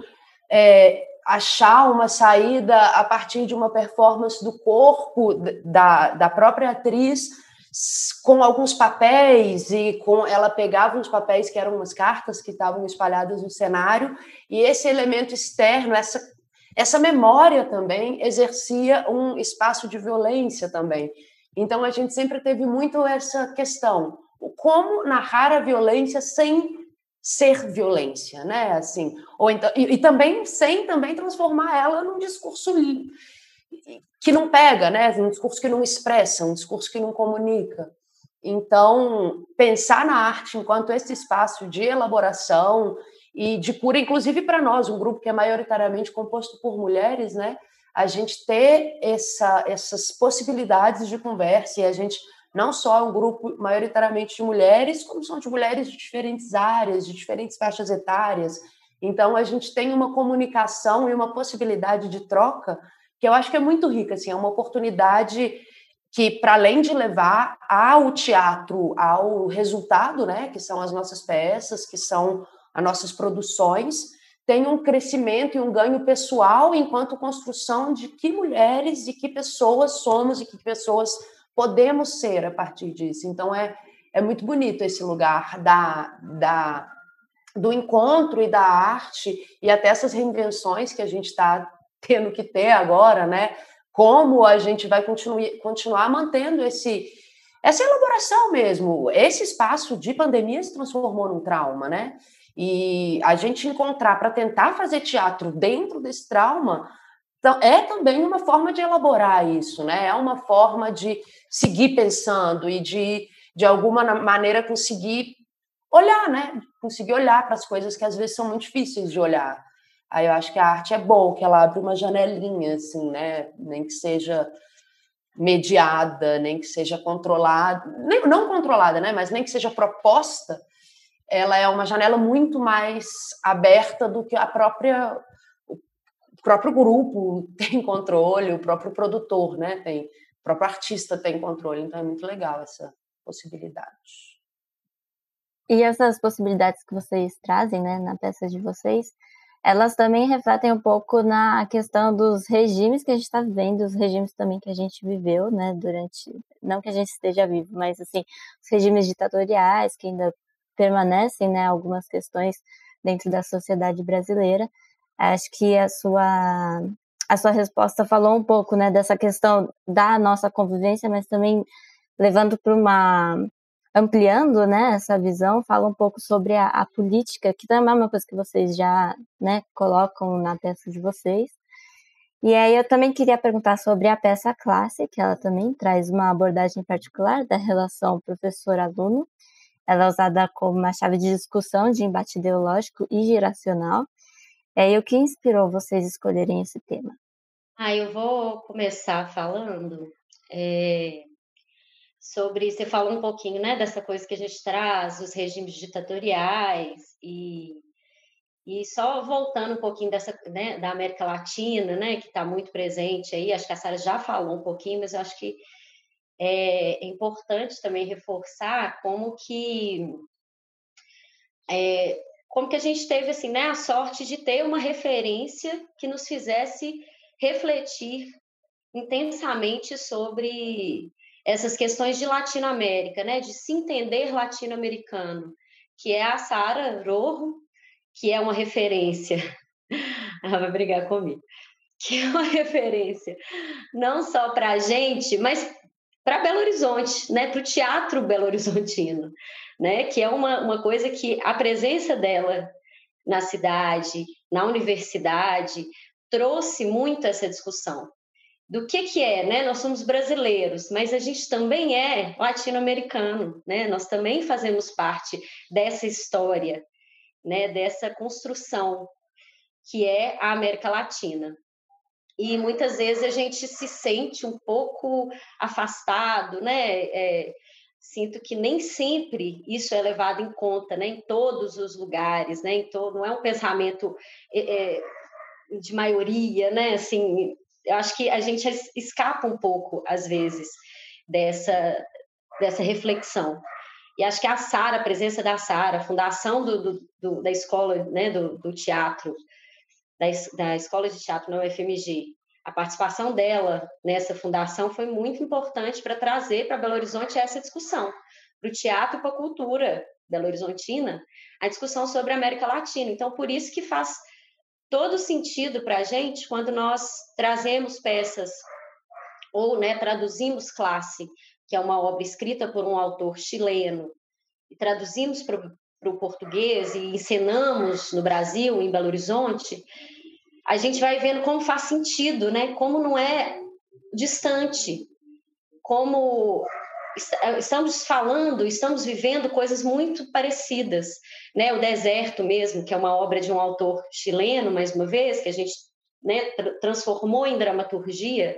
S5: é, achar uma saída a partir de uma performance do corpo da, da própria atriz com alguns papéis e com ela pegava uns papéis que eram umas cartas que estavam espalhadas no cenário e esse elemento externo, essa essa memória também exercia um espaço de violência também. Então a gente sempre teve muito essa questão, como narrar a violência sem ser violência, né? Assim, ou então e, e também sem também transformar ela num discurso que não pega, né? Um discurso que não expressa, um discurso que não comunica. Então, pensar na arte enquanto esse espaço de elaboração e de cura, inclusive para nós, um grupo que é maioritariamente composto por mulheres, né? A gente ter essa, essas possibilidades de conversa e a gente não só é um grupo maioritariamente de mulheres, como são de mulheres de diferentes áreas, de diferentes faixas etárias. Então a gente tem uma comunicação e uma possibilidade de troca que eu acho que é muito rica, assim, é uma oportunidade que para além de levar ao teatro ao resultado, né, que são as nossas peças, que são as nossas produções, tem um crescimento e um ganho pessoal enquanto construção de que mulheres e que pessoas somos e que pessoas podemos ser a partir disso. Então é, é muito bonito esse lugar da, da do encontro e da arte e até essas reinvenções que a gente está tendo que ter agora, né? Como a gente vai continuar, continuar mantendo esse essa elaboração mesmo. Esse espaço de pandemia se transformou num trauma, né? E a gente encontrar para tentar fazer teatro dentro desse trauma é também uma forma de elaborar isso, né? É uma forma de seguir pensando e de, de alguma maneira, conseguir olhar, né? Conseguir olhar para as coisas que às vezes são muito difíceis de olhar. Aí eu acho que a arte é bom, que ela abre uma janelinha, assim, né? Nem que seja mediada, nem que seja controlada, nem, não controlada, né? Mas nem que seja proposta ela é uma janela muito mais aberta do que a própria o próprio grupo tem controle, o próprio produtor, né, tem, o próprio artista tem controle, então é muito legal essa possibilidade.
S1: E essas possibilidades que vocês trazem, né, na peça de vocês, elas também refletem um pouco na questão dos regimes que a gente está vivendo, os regimes também que a gente viveu, né, durante, não que a gente esteja vivo, mas assim, os regimes ditatoriais que ainda permanecem, né, algumas questões dentro da sociedade brasileira. Acho que a sua a sua resposta falou um pouco, né, dessa questão da nossa convivência, mas também levando para uma ampliando, né, essa visão, fala um pouco sobre a, a, política, que também é uma coisa que vocês já, né, colocam na peça de vocês. E aí eu também queria perguntar sobre a peça classe, que ela também traz uma abordagem particular da relação professor-aluno, ela é usada como uma chave de discussão de embate ideológico e geracional. É, e o que inspirou vocês escolherem esse tema?
S6: Ah, eu vou começar falando é, sobre. Você falou um pouquinho, né, dessa coisa que a gente traz, os regimes ditatoriais e e só voltando um pouquinho dessa, né, da América Latina, né, que está muito presente aí, acho que a Sara já falou um pouquinho, mas eu acho que é importante também reforçar como que é, como que a gente teve assim, né, a sorte de ter uma referência que nos fizesse refletir intensamente sobre essas questões de Latinoamérica, né, de se entender latino-americano, que é a Sara Rojo, que é uma referência. Ela vai brigar comigo. Que é uma referência não só para a gente, mas para Belo Horizonte, né, para o teatro Belo Horizontino, né, que é uma, uma coisa que a presença dela na cidade, na universidade, trouxe muito essa discussão do que que é, né? Nós somos brasileiros, mas a gente também é latino-americano, né? Nós também fazemos parte dessa história, né? Dessa construção que é a América Latina. E muitas vezes a gente se sente um pouco afastado, né? É, sinto que nem sempre isso é levado em conta, né? Em todos os lugares, né? Em todo, não é um pensamento é, é de maioria, né? Assim, eu acho que a gente escapa um pouco, às vezes, dessa, dessa reflexão. E acho que a Sara, a presença da Sara, a fundação do, do, do, da escola, né, do, do teatro, da, da escola de teatro na UFMG, a participação dela nessa fundação foi muito importante para trazer para Belo Horizonte essa discussão, para o teatro e para a cultura belo horizontina, a discussão sobre a América Latina. Então, por isso que faz todo sentido para a gente quando nós trazemos peças ou né, traduzimos Classe, que é uma obra escrita por um autor chileno, e traduzimos para o português e encenamos no Brasil, em Belo Horizonte, a gente vai vendo como faz sentido, né? como não é distante, como eh, estamos falando, estamos vivendo coisas muito parecidas, né? O Deserto mesmo, que é uma obra de um autor chileno, mais uma vez, que a gente né, transformou em dramaturgia,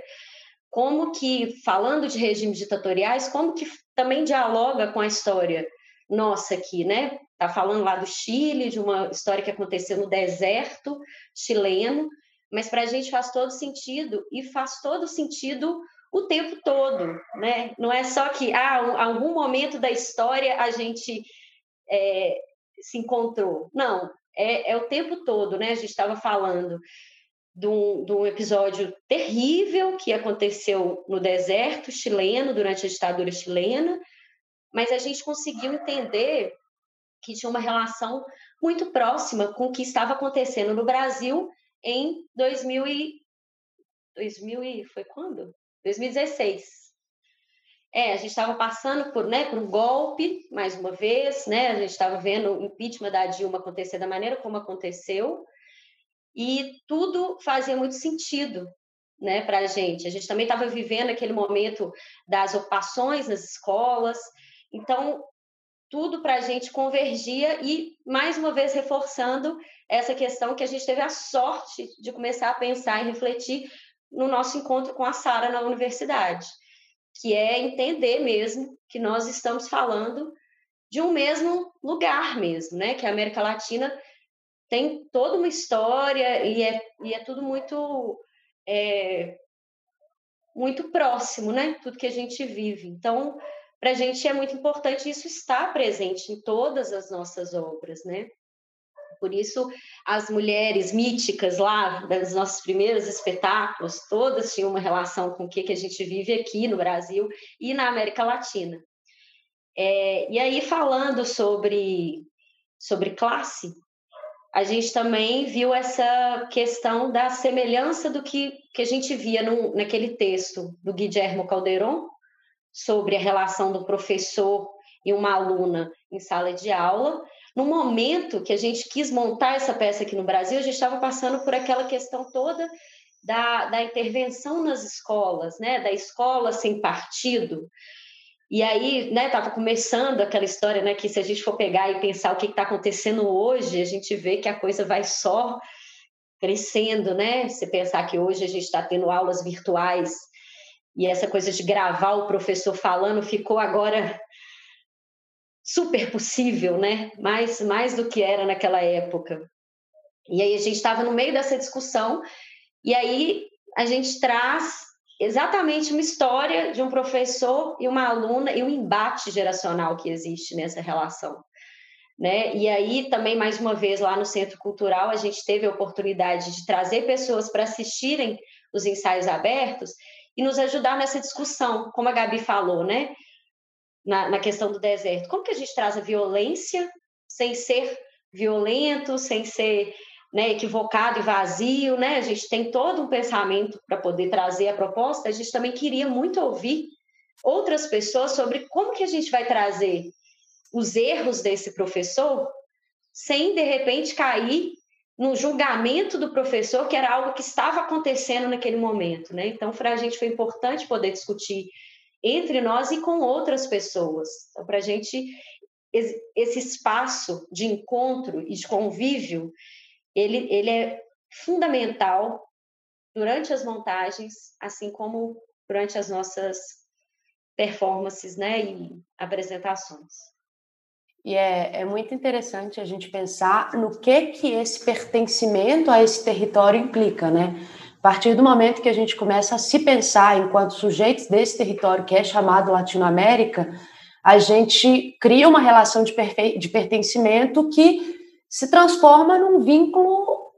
S6: como que, falando de regimes ditatoriais, como que também dialoga com a história nossa aqui, né? Tá falando lá do Chile, de uma história que aconteceu no deserto chileno, mas para a gente faz todo sentido e faz todo sentido o tempo todo, né? Não é só que ah, um, algum momento da história a gente é, se encontrou. Não, é, é, o tempo todo, né? A gente estava falando de um, de um, episódio terrível que aconteceu no deserto chileno durante a ditadura chilena, mas a gente conseguiu entender que tinha uma relação muito próxima com o que estava acontecendo no Brasil em 2000 e 2000 e foi quando? 2016. É, a gente estava passando por, né, por um golpe, mais uma vez, né? A gente estava vendo o impeachment da Dilma acontecer da maneira como aconteceu, e tudo fazia muito sentido, né, para a gente. A gente também estava vivendo aquele momento das ocupações nas escolas, então tudo para a gente convergia e, mais uma vez, reforçando essa questão que a gente teve a sorte de começar a pensar e refletir no nosso encontro com a Sara na universidade, que é entender mesmo que nós estamos falando de um mesmo lugar mesmo, né? Que a América Latina tem toda uma história e é, e é tudo muito é, muito próximo, né? Tudo que a gente vive. Então, para a gente é muito importante isso estar presente em todas as nossas obras, né? Por isso, as mulheres míticas lá, dos nossos primeiros espetáculos, todas tinham uma relação com o que, a gente vive aqui no Brasil e na América Latina. É, e aí, falando sobre, sobre classe, a gente também viu essa questão da semelhança do que, que a gente via no, naquele texto do Guillermo Calderon, sobre a relação do professor e uma aluna em sala de aula, no momento que a gente quis montar essa peça aqui no Brasil, a gente estava passando por aquela questão toda da, da intervenção nas escolas, né? Da escola sem partido. E aí, né, estava começando aquela história, né, que se a gente for pegar e pensar o que está acontecendo hoje, a gente vê que a coisa vai só crescendo, né? Se pensar que hoje a gente está tendo aulas virtuais e essa coisa de gravar o professor falando ficou agora super possível, né? Mais, mais do que era naquela época. E aí a gente estava no meio dessa discussão, e aí a gente traz exatamente uma história de um professor e uma aluna e um embate geracional que existe nessa relação. Né? E aí também mais uma vez lá no Centro Cultural a gente teve a oportunidade de trazer pessoas para assistirem os ensaios abertos e nos ajudar nessa discussão, como a Gabi falou, né? na, na questão do deserto. Como que a gente traz a violência sem ser violento, sem ser né, equivocado e vazio, né? A gente tem todo um pensamento para poder trazer a proposta. A gente também queria muito ouvir outras pessoas sobre como que a gente vai trazer os erros desse professor sem de repente cair no julgamento do professor, que era algo que estava acontecendo naquele momento, né? Então, para a gente foi importante poder discutir entre nós e com outras pessoas. Então, para a gente, esse espaço de encontro e de convívio, ele, ele é fundamental durante as montagens, assim como durante as nossas performances né, e apresentações.
S5: E é, é, muito interessante a gente pensar no que que esse pertencimento a esse território implica, né? A partir do momento que a gente começa a se pensar enquanto sujeitos desse território que é chamado Latinoamérica, a gente cria uma relação de, de pertencimento que se transforma num vínculo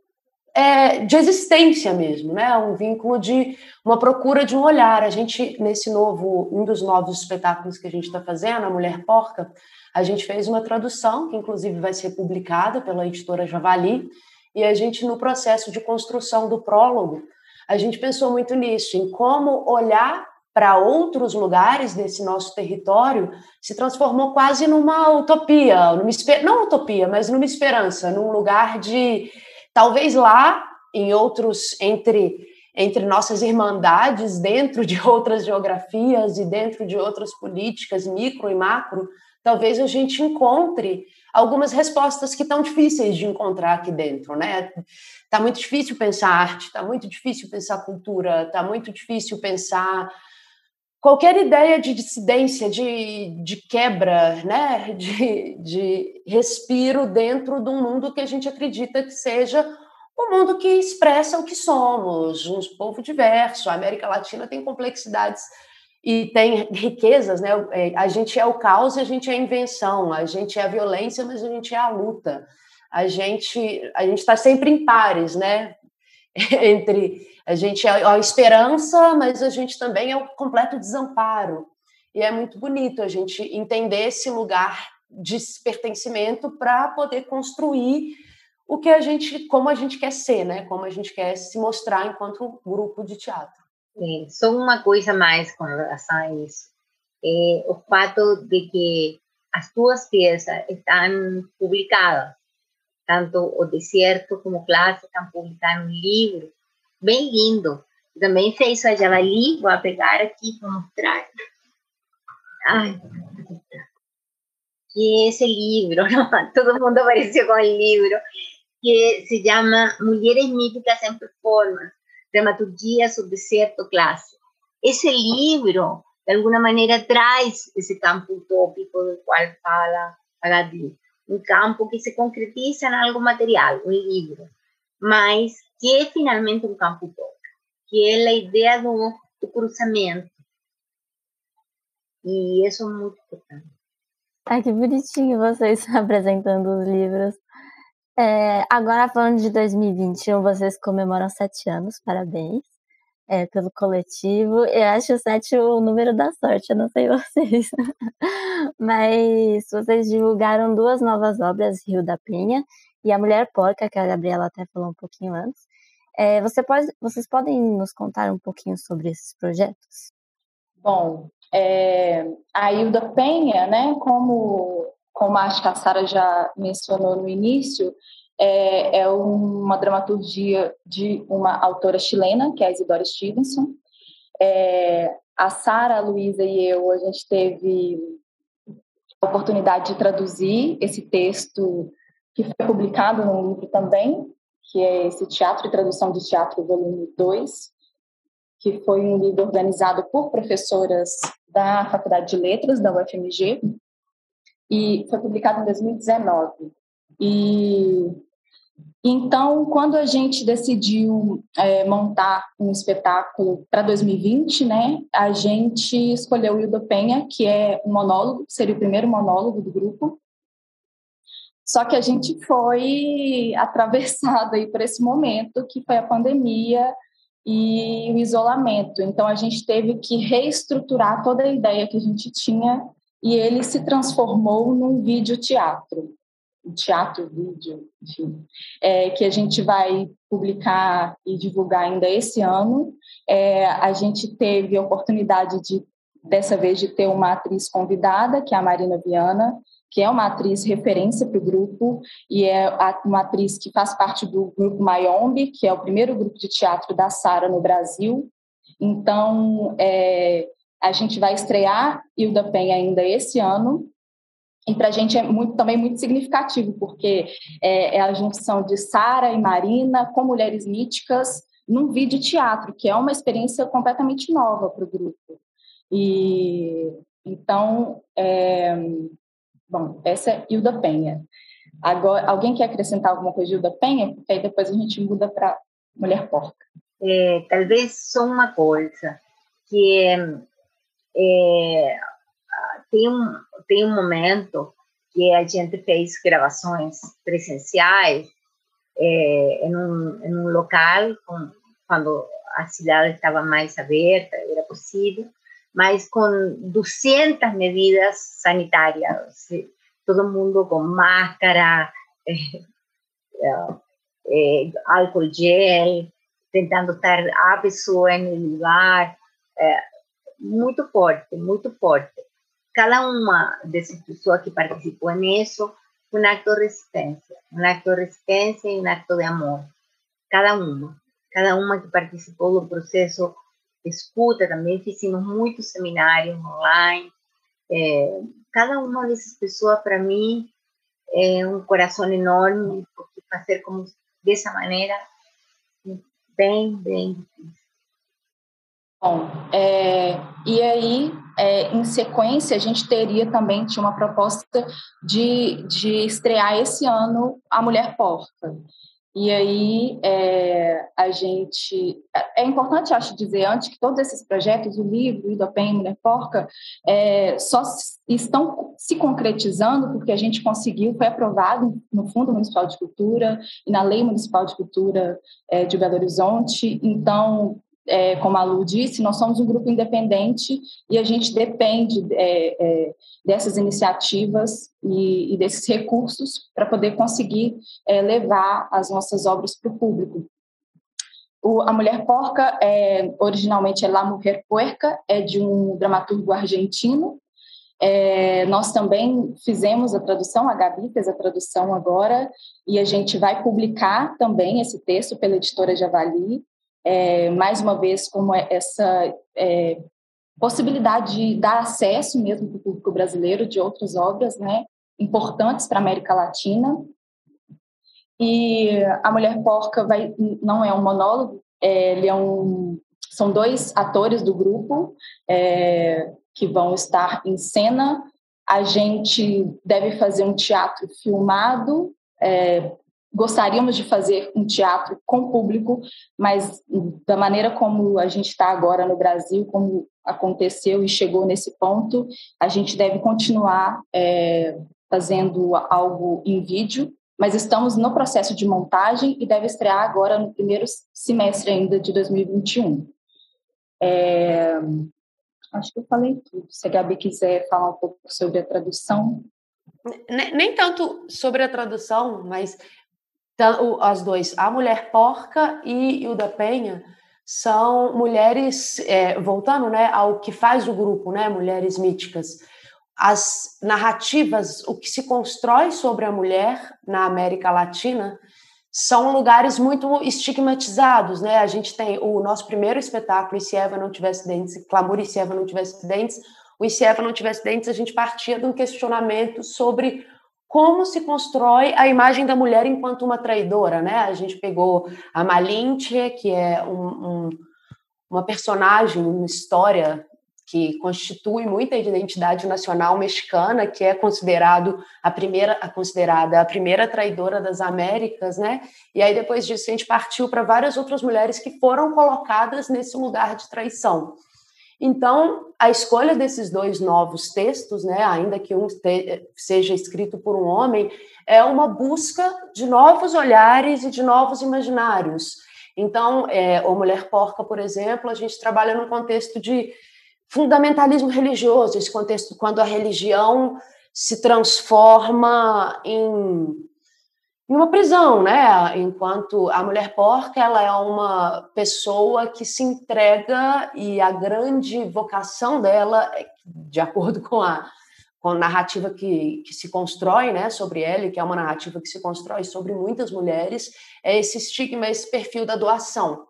S5: é, de existência mesmo, né? Um vínculo de uma procura de um olhar. A gente nesse novo, um dos novos espetáculos que a gente está fazendo, a Mulher Porca, a gente fez uma tradução, que inclusive vai ser publicada pela editora Javali, e a gente, no processo de construção do prólogo, a gente pensou muito nisso, em como olhar para outros lugares desse nosso território se transformou quase numa utopia, numa, não utopia, mas numa esperança, num lugar de talvez lá em outros entre entre nossas irmandades dentro de outras geografias e dentro de outras políticas micro e macro, talvez a gente encontre algumas respostas que estão difíceis de encontrar aqui dentro, né? Tá muito difícil pensar arte, tá muito difícil pensar cultura, tá muito difícil pensar qualquer ideia de dissidência, de, de quebra, né? De, de respiro dentro de um mundo que a gente acredita que seja um mundo que expressa o que somos, um povo diverso. A América Latina tem complexidades e tem riquezas, né? É, a gente é o caos e a gente é a invenção, a gente é a violência, mas a gente é a luta. A gente a gente está sempre em pares, né? Entre a gente é a esperança, mas a gente também é o completo desamparo. E é muito bonito a gente entender esse lugar de pertencimento para poder construir o que a gente, como a gente quer ser, né? Como a gente quer se mostrar enquanto grupo de teatro.
S4: É, só uma coisa mais com relação a isso. É, o fato de que as tuas peças estão publicadas, tanto o Deserto como Classe estão publicados um livro bem lindo. Também fez a Javali, vou pegar aqui para mostrar. Ai, que esse livro, não? todo mundo apareceu com o livro, que se chama Mulheres Míticas em Performance dramaturgia sobre certo classe. Esse livro, de alguma maneira, traz esse campo utópico do qual fala Agadli. Um campo que se concretiza em algo material, um livro, mas que é finalmente um campo utópico, que é a ideia do, do cruzamento. E isso é muito importante.
S1: Ai, que bonitinho vocês apresentando os livros. É, agora, falando de 2021, vocês comemoram sete anos, parabéns é, pelo coletivo. Eu acho sete o número da sorte, eu não sei vocês. Mas vocês divulgaram duas novas obras, Rio da Penha e A Mulher Porca, que a Gabriela até falou um pouquinho antes. É, você pode, vocês podem nos contar um pouquinho sobre esses projetos?
S3: Bom, é, a Hilda Penha, né, como como acho que a Sara já mencionou no início, é, é, uma dramaturgia de uma autora chilena, que é a Isidora Stevenson. É, a Sara, a Luísa e eu, a gente teve a oportunidade de traduzir esse texto que foi publicado num livro também, que é esse Teatro e Tradução de Teatro, volume 2, que foi um livro organizado por professoras da Faculdade de Letras da UFMG, e foi publicado em 2019. E então, quando a gente decidiu é, montar um espetáculo para 2020, né, a gente escolheu o Hildo Penha, que é um monólogo, seria o primeiro monólogo do grupo. Só que a gente foi atravessado aí por esse momento, que foi a pandemia e o isolamento. Então, a gente teve que reestruturar toda a ideia que a gente tinha e ele se transformou num vídeo-teatro, um teatro, vídeo, enfim, é, que a gente vai publicar e divulgar ainda esse ano. É, a gente teve a oportunidade de, dessa vez, de ter uma atriz convidada, que é a Marina Viana, que é uma atriz referência para o grupo e é uma atriz que faz parte do grupo Mayombe, que é o primeiro grupo de teatro da Sara no Brasil. Então, é, a gente vai estrear Hilda Penha ainda esse ano. E para a gente é muito, também muito significativo, porque é, é a junção de Sara e Marina com mulheres míticas num vídeo teatro, que é uma experiência completamente nova para o grupo. E então, é, bom, essa é Hilda Penha. Agora, alguém quer acrescentar alguma coisa de Hilda Penha? Porque aí depois a gente muda para Mulher Porca.
S4: É, talvez só uma coisa, que é, tem, um, tem um momento que a gente fez gravações presenciais é, em, um, em um local com, quando a cidade estava mais aberta, era possível, mas com 200 medidas sanitárias, todo mundo com máscara, é, é, álcool gel, tentando estar a pessoa no lugar, é, muito forte, muito forte. Cada uma dessas pessoas que participou nisso um acto de resistência, um acto de resistência e um acto de amor. Cada uma, cada uma que participou do processo escuta também, fizemos muitos seminários online. É, cada uma dessas pessoas, para mim, é um coração enorme, porque fazer como dessa maneira, bem, bem difícil.
S3: Bom, é, e aí, é, em sequência, a gente teria também tinha uma proposta de, de estrear esse ano A Mulher Porca. E aí é, a gente é, é importante acho dizer antes que todos esses projetos, o livro, o Pen, Mulher Porca, é, só estão se concretizando porque a gente conseguiu, foi aprovado no Fundo Municipal de Cultura e na Lei Municipal de Cultura é, de Belo Horizonte. Então é, como a Lu disse, nós somos um grupo independente e a gente depende é, é, dessas iniciativas e, e, desses recursos para poder conseguir é, levar as nossas obras para o público. a Mulher Porca, é, originalmente é La Mujer Puerca, é de um dramaturgo argentino. É, nós também fizemos a tradução, a Gabi fez a tradução agora, e a gente vai publicar também esse texto pela editora Javali é, mais uma vez, como é essa é, possibilidade de dar acesso mesmo para o público brasileiro de outras obras né, importantes para a América Latina. E A Mulher Porca vai, não é um monólogo, é, ele é um, são dois atores do grupo é, que vão estar em cena. A gente deve fazer um teatro filmado, é, gostaríamos de fazer um teatro com público, mas da maneira como a gente está agora no Brasil, como aconteceu e chegou nesse ponto, a gente deve continuar é, fazendo algo em vídeo, mas estamos no processo de montagem e deve estrear agora no primeiro semestre ainda de 2021. É, acho que eu falei tudo. Se a Gabi quiser falar um pouco sobre a tradução.
S5: Nem, tanto sobre a tradução, mas as dois, a mulher porca e Hilda Penha, são mulheres, é, voltando né, ao que faz o grupo, né, mulheres míticas. As narrativas, o que se constrói sobre a mulher na América Latina, são lugares muito estigmatizados, né? A gente tem o nosso primeiro espetáculo, E se Eva não tivesse dentes, Clamor e se Eva não tivesse dentes, o E se Eva não tivesse dentes, a gente partia de um questionamento sobre como se constrói a imagem da mulher enquanto uma traidora, né? A gente pegou a Malinche, que é um, um, uma personagem, uma história que constitui muita identidade nacional mexicana, que é considerado a primeira, considerada a primeira traidora das Américas, né? E aí depois disso a gente partiu para várias outras mulheres que foram colocadas nesse lugar de traição. Então, a escolha desses dois novos textos, né, ainda que um seja escrito por um homem, é uma busca de novos olhares e de novos imaginários. Então, é, o Mulher Porca, por exemplo, a gente trabalha num contexto de fundamentalismo religioso, esse contexto quando a religião se transforma em em uma prisão, né? Enquanto a mulher porca, ela é uma pessoa que se entrega e a grande vocação dela, é de acordo com a com narrativa que, que se constrói né, sobre ela, que é uma narrativa que se constrói sobre muitas mulheres, é esse estigma, esse perfil da doação.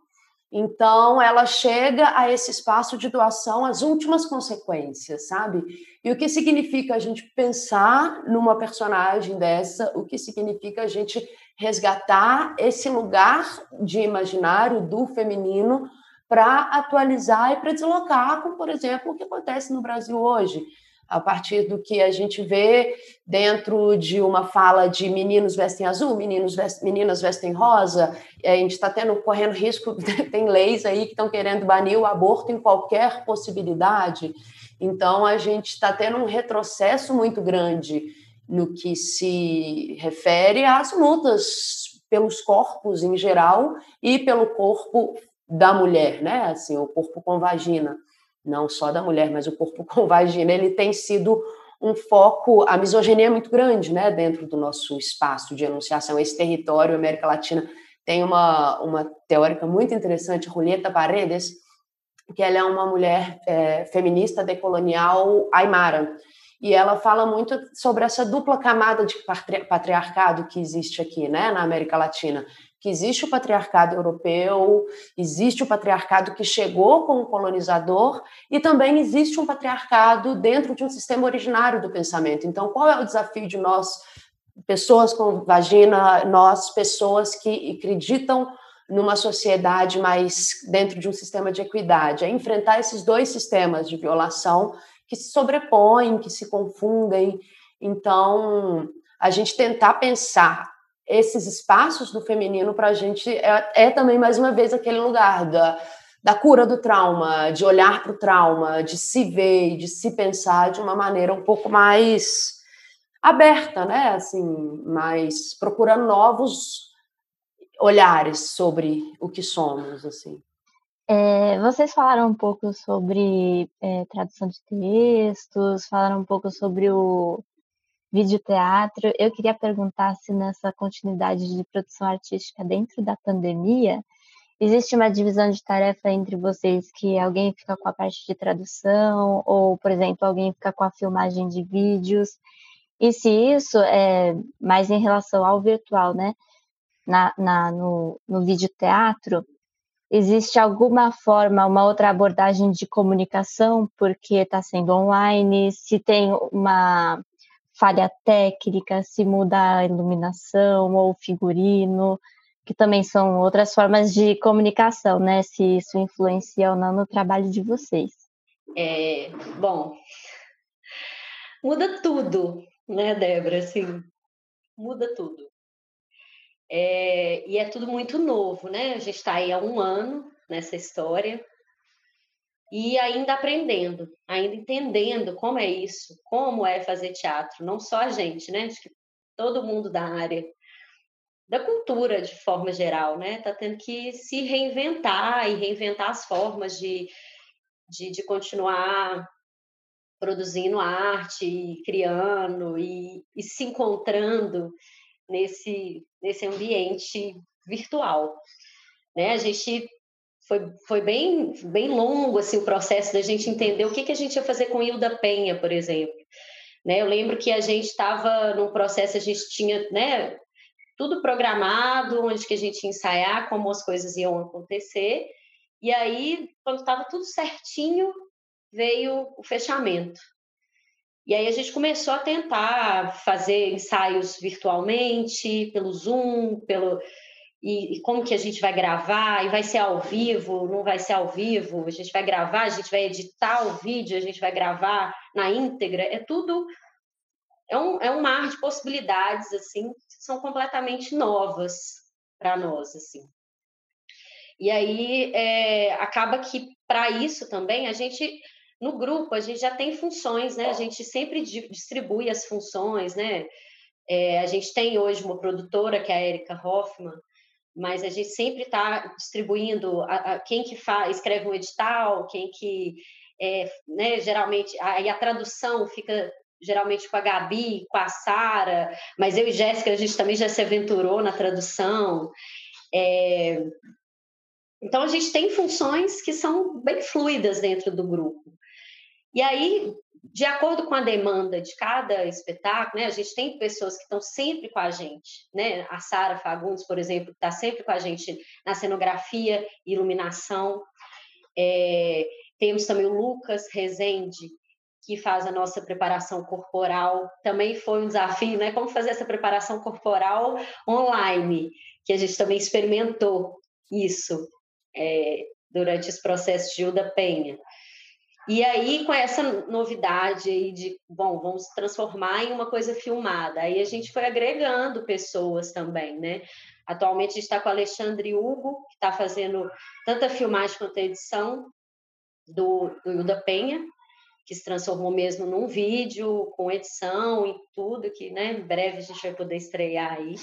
S5: Então, ela chega a esse espaço de doação, as últimas consequências, sabe? E o que significa a gente pensar numa personagem dessa? O que significa a gente resgatar esse lugar de imaginário do feminino para atualizar e para deslocar com, por exemplo, o que acontece no Brasil hoje a partir do que a gente vê dentro de uma fala de meninos vestem azul, meninos vestem, meninas vestem rosa, a gente está tendo correndo risco, tem leis aí que estão querendo banir o aborto em qualquer possibilidade. Então a gente está tendo um retrocesso muito grande no que se refere às lutas pelos corpos em geral e pelo corpo da mulher, né? Assim, o corpo com vagina não só da mulher, mas o corpo com vagina, ele tem sido um foco, a misoginia é muito grande, né, dentro do nosso espaço de enunciação, esse território, América Latina, tem uma, uma teórica muito interessante, Julieta Paredes, que ela é uma mulher é, feminista decolonial aimara, e ela fala muito sobre essa dupla camada de patriarcado que existe aqui, né, na América Latina, que existe o patriarcado europeu, existe o patriarcado que chegou com o colonizador e também existe um patriarcado dentro de um sistema originário do pensamento. Então, qual é o desafio de nós, pessoas com vagina, nós, pessoas que acreditam numa sociedade mais dentro de um sistema de equidade? É enfrentar esses dois sistemas de violação que se sobrepõem, que se confundem. Então, a gente tentar pensar esses espaços do feminino para a gente é, é, também, mais uma vez, aquele lugar da, da cura do trauma, de olhar para o trauma, de se ver e de se pensar de uma maneira um pouco mais aberta, né? Assim, mais procurando novos olhares sobre o que somos, assim.
S1: É, vocês falaram um pouco sobre é, tradução de textos, falaram um pouco sobre o videoteatro. Eu queria perguntar se nessa continuidade de produção artística dentro da pandemia, existe uma divisão de tarefa entre vocês que alguém fica com a parte de tradução ou, por exemplo, alguém fica com a filmagem de vídeos. E se isso é mais em relação ao virtual, né? Na, na, no, no videoteatro, existe alguma forma, uma outra abordagem de comunicação, porque está sendo online, se tem uma falha técnica, se muda a iluminação ou figurino, que também são outras formas de comunicação, né? Se isso influencia ou não no trabalho de vocês.
S6: É, bom, muda tudo, né, Débora? Assim, muda tudo. É, e é tudo muito novo, né? A gente está aí há um ano nessa história e ainda aprendendo, ainda entendendo como é isso, como é fazer teatro, não só a gente, né? Acho que todo mundo da área da cultura de forma geral, né? Tá tendo que se reinventar e reinventar as formas de, de, de continuar produzindo arte, criando e, e se encontrando nesse, nesse ambiente virtual. Né? A gente foi, foi bem, bem longo assim, o processo da gente entender o que, que a gente ia fazer com Hilda Penha, por exemplo. Né? Eu lembro que a gente estava num processo, a gente tinha né, tudo programado, onde que a gente ia ensaiar, como as coisas iam acontecer. E aí, quando estava tudo certinho, veio o fechamento. E aí a gente começou a tentar fazer ensaios virtualmente, pelo Zoom, pelo e, e, como que a gente vai gravar, e vai ser ao vivo, não vai ser ao vivo, a gente vai gravar, a gente vai editar o vídeo, a gente vai gravar na íntegra, é tudo, é um, é um mar de possibilidades, assim, que são completamente novas para nós, assim. E aí, é, acaba que, para isso também, a gente, no grupo, a gente já tem funções, né, a gente sempre distribui as funções, né, é, a gente tem hoje uma produtora, que é a Erika Hoffman, mas a gente sempre está distribuindo a, a, quem que faz, escreve um edital, quem que, é, né, geralmente, aí a tradução fica geralmente com a Gabi, com a Sara, mas eu e Jéssica, a gente também já se aventurou na tradução. É, então, a gente tem funções que são bem fluidas dentro do grupo. E aí, de acordo com a demanda de cada espetáculo, né, a gente tem pessoas que estão sempre com a gente, né? A Sara Fagundes, por exemplo, está sempre com a gente na cenografia, iluminação. É, temos também o Lucas Rezende, que faz a nossa preparação corporal. Também foi um desafio, né? Como fazer essa preparação corporal online, que a gente também experimentou isso é, durante esse processo de Hilda Penha. E aí, com essa novidade aí de, bom, vamos transformar em uma coisa filmada, aí a gente foi agregando pessoas também, né? Atualmente a gente está com o Alexandre Hugo, que está fazendo tanta filmagem quanto a edição do, do Hilda Penha, que se transformou mesmo num vídeo com edição e tudo, que né, em breve a gente vai poder estrear aí.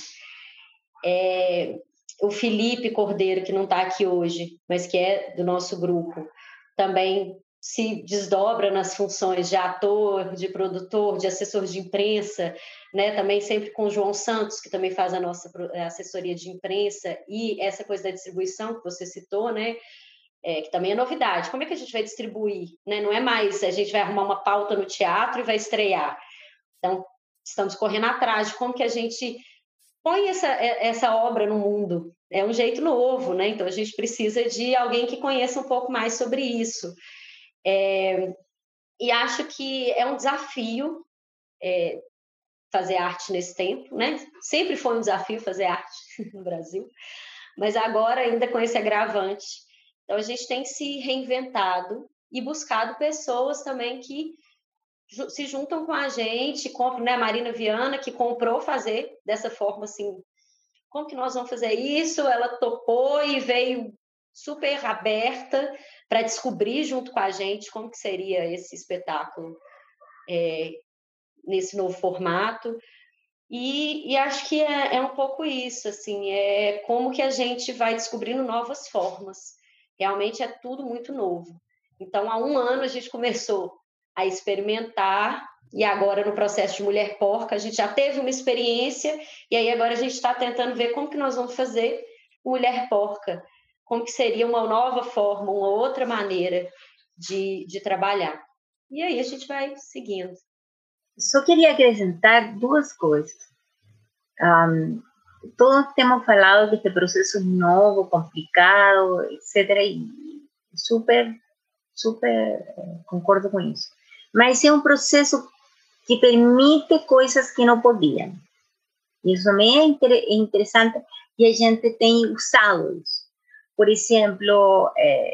S6: É, o Felipe Cordeiro, que não está aqui hoje, mas que é do nosso grupo, também se desdobra nas funções de ator, de produtor, de assessor de imprensa, né? Também sempre com o João Santos, que também faz a nossa assessoria de imprensa e essa coisa da distribuição que você citou, né? É, que também é novidade. Como é que a gente vai distribuir? Né? Não é mais a gente vai arrumar uma pauta no teatro e vai estrear. Então, estamos correndo atrás de como que a gente põe essa, é, essa obra no mundo. É um jeito novo, né? Então, a gente precisa de alguém que conheça um pouco mais sobre isso. É, e acho que é um desafio é, fazer arte nesse tempo, né? Sempre foi um desafio fazer arte no Brasil, mas agora ainda com esse agravante. Então a gente tem se reinventado e buscado pessoas também que se juntam com a gente, compram, né? A Marina Viana que comprou fazer dessa forma assim. Como que nós vamos fazer isso? Ela topou e veio super aberta para descobrir junto com a gente como que seria esse espetáculo é, nesse novo formato. E, e acho que é, é, um pouco isso, assim, é como que a gente vai descobrindo novas formas. Realmente é tudo muito novo. Então, há um ano a gente começou a experimentar e agora no processo de mulher porca a gente já teve uma experiência e aí agora a gente está tentando ver como que nós vamos fazer mulher porca como que seria uma nova forma, uma outra maneira de, de trabalhar. E aí a gente vai seguindo.
S4: Só queria acrescentar duas coisas. Um, todos temos falado que este processo é novo, complicado, etc. E super, super eh, concordo com isso. Mas é um processo que permite coisas que não podiam. Isso também é, é interessante e a gente tem usado isso. Por ejemplo, eh,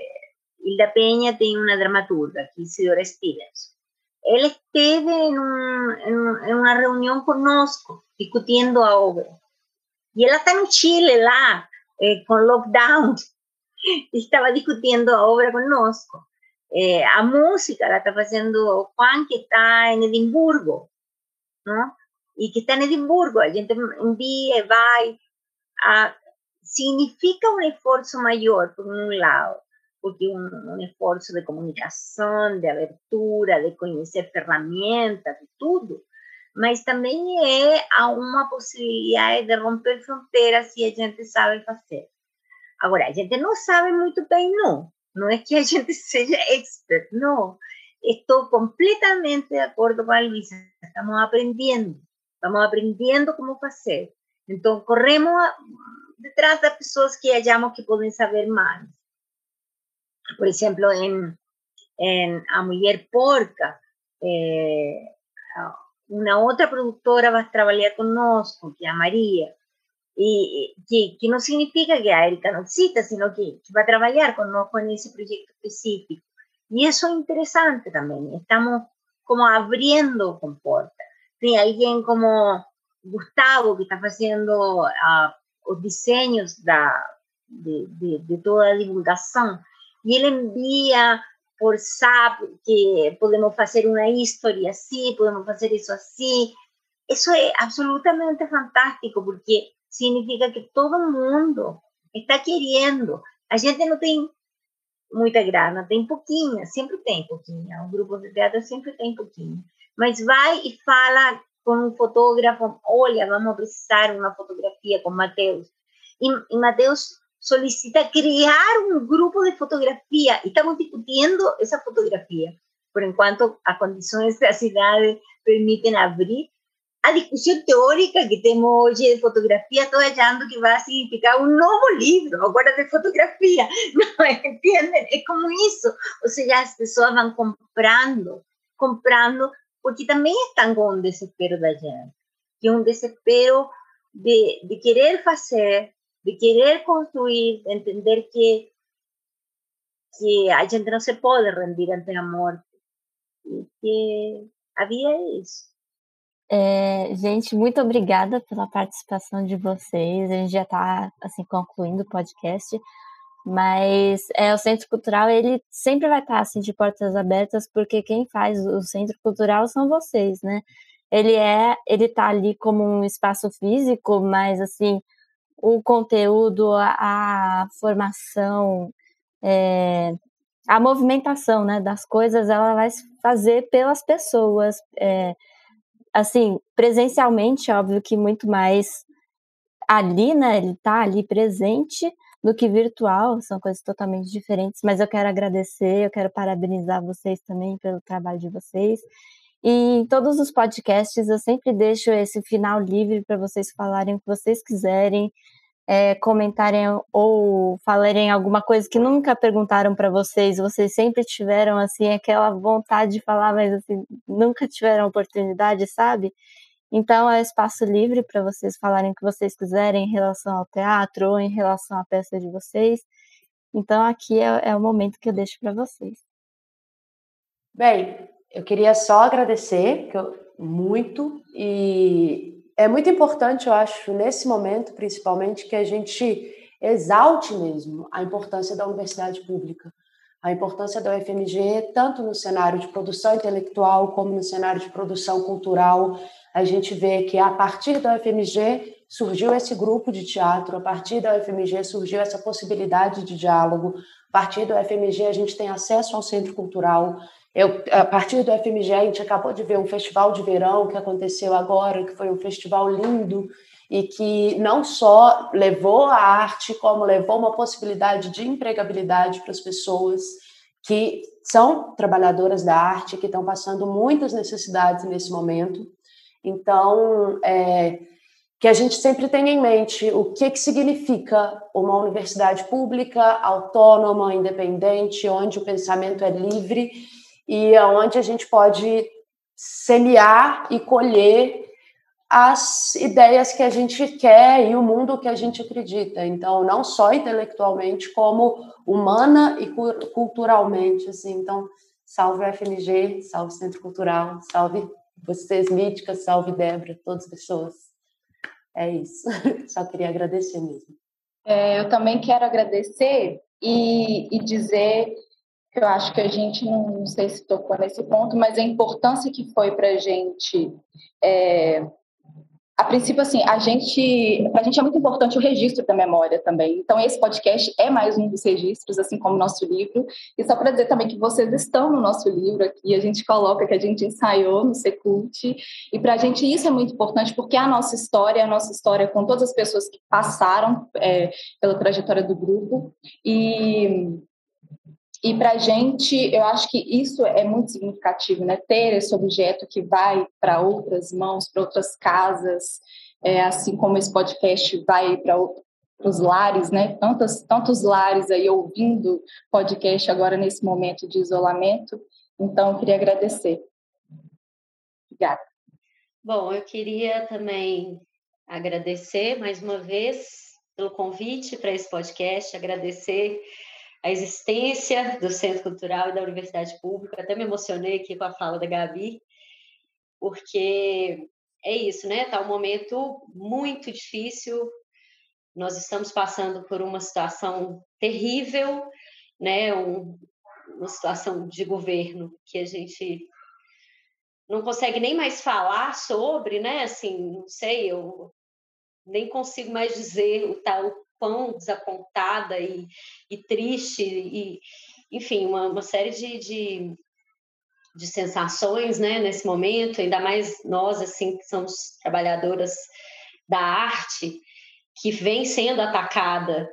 S4: Hilda Peña tiene una dramaturga, Isidora Stevens. Él esteve en, una reunión con Nosco, discutiendo a obra. Y él está en Chile, lá, eh, con lockdown. Estaba discutiendo a obra con Nosco. Eh, a música la está haciendo Juan, que está en Edimburgo, ¿no? Y que está en Edimburgo, la gente envía, va a significa un esfuerzo mayor, por un lado, porque un, un esforço de comunicação, de abertura, de conhecer ferramentas, de tudo, mas também é uma possibilidade de romper fronteiras se a gente sabe fazer. Agora, a gente não sabe muito bem, não. Não é que a gente seja expert, não. Estou completamente de acordo com a Luísa. Estamos aprendendo. Estamos aprendendo como fazer. Então, corremos detrás de pessoas que achamos que podem saber mais. Por exemplo, em, em A Mulher Porca, eh, uma outra produtora vai trabalhar conosco, que é a Maria, e que, que significa que a Erika não exista, sino que, que vai trabalhar conosco nesse projeto específico. E isso é interessante também, estamos como abrindo com porta. Tem alguém como Gustavo, que está fazendo a os diseños da, de, de, de toda a divulgação. E ele envia por SAP que podemos fazer uma história assim, podemos fazer isso assim. Isso é absolutamente fantástico, porque significa que todo mundo está querendo. A gente não tem muita grana, tem pouquinha, sempre tem pouquinha. Um grupo de teatro sempre tem pouquinho. Mas vai e fala com um fotógrafo, olha, vamos precisar uma fotografia com Mateus. E, e Mateus solicita criar um grupo de fotografia e estamos discutindo essa fotografia. por enquanto as condições da cidade permitem abrir, a discussão teórica que temos hoje de fotografia, estou achando que vai significar um novo livro agora de fotografia, não entendem? É como isso, ou seja, as pessoas vão comprando, comprando, porque também estão com um desespero da gente, que é um desespero de, de querer fazer, de querer construir, de entender que que a gente não se pode rendir ante a morte, e que a vida é isso.
S1: É, gente, muito obrigada pela participação de vocês. A gente já está assim concluindo o podcast, mas é o Centro Cultural ele sempre vai estar tá, assim de portas abertas porque quem faz o Centro Cultural são vocês, né? Ele é, ele está ali como um espaço físico, mas assim o conteúdo, a, a formação, é, a movimentação, né, das coisas, ela vai se fazer pelas pessoas. É, assim, presencialmente, óbvio que muito mais ali, né? Ele tá ali presente do que virtual, são coisas totalmente diferentes, mas eu quero agradecer, eu quero parabenizar vocês também pelo trabalho de vocês. E em todos os podcasts eu sempre deixo esse final livre para vocês falarem o que vocês quiserem, é, comentarem ou falarem alguma coisa que nunca perguntaram para vocês, vocês sempre tiveram assim aquela vontade de falar, mas assim, nunca tiveram oportunidade, sabe? Então é espaço livre para vocês falarem o que vocês quiserem em relação ao teatro ou em relação à peça de vocês. Então aqui é, é o momento que eu deixo para vocês.
S5: Bem, eu queria só agradecer muito e é muito importante, eu acho, nesse momento, principalmente, que a gente exalte mesmo a importância da universidade pública, a importância da UFMG, tanto no cenário de produção intelectual como no cenário de produção cultural. A gente vê que a partir da UFMG surgiu esse grupo de teatro, a partir da UFMG surgiu essa possibilidade de diálogo, a partir da UFMG a gente tem acesso ao centro cultural, eu, a partir do FMG, a gente acabou de ver um festival de verão que aconteceu agora, que foi um festival lindo e que não só levou a arte, como levou uma possibilidade de empregabilidade para as pessoas que são trabalhadoras da arte, que estão passando muitas necessidades nesse momento. Então, é, que a gente sempre tenha em mente o que, que significa uma universidade pública, autônoma, independente, onde o pensamento é livre e aonde a gente pode semear e colher as ideias que a gente quer e o mundo que a gente acredita. Então, não só intelectualmente, como humana e culturalmente. Assim. Então, salve o FMG, salve Centro Cultural, salve vocês, Míticas, salve Débora, todas as pessoas. É isso. Só queria agradecer mesmo.
S3: É, eu também quero agradecer e, e dizer eu acho que a gente não, não, sei se tocou nesse ponto, mas a importância que foi para a gente. É, a princípio, assim, a gente, a gente é muito importante o registro da memória também. Então, esse podcast é mais um dos registros, assim como o nosso livro. E só para dizer também que vocês estão no nosso livro aqui, a gente coloca que a gente ensaiou no Secult. E para a gente isso é muito importante, porque a nossa história, a nossa história com todas as pessoas que passaram é, pela trajetória do grupo. E e para a gente, eu acho que isso é muito significativo, né? Ter esse objeto que vai para outras mãos, para outras casas, é, assim como esse podcast vai para os lares, né? Tantos, tantos lares aí ouvindo podcast agora nesse momento de isolamento. Então, eu queria agradecer. Obrigada.
S6: Bom, eu queria também agradecer mais uma vez pelo convite para esse podcast, agradecer a existência do Centro Cultural e da Universidade Pública. Até me emocionei aqui com a fala da Gabi, porque é isso, né? Está um momento muito difícil. Nós estamos passando por uma situação terrível, né? Um, uma situação de governo que a gente não consegue nem mais falar sobre, né? Assim, não sei, eu nem consigo mais dizer o tal quão desapontada e, e triste, e, enfim, uma, uma série de, de, de, sensações né, nesse momento, ainda mais nós, assim, que somos trabalhadoras da arte, que vem sendo atacada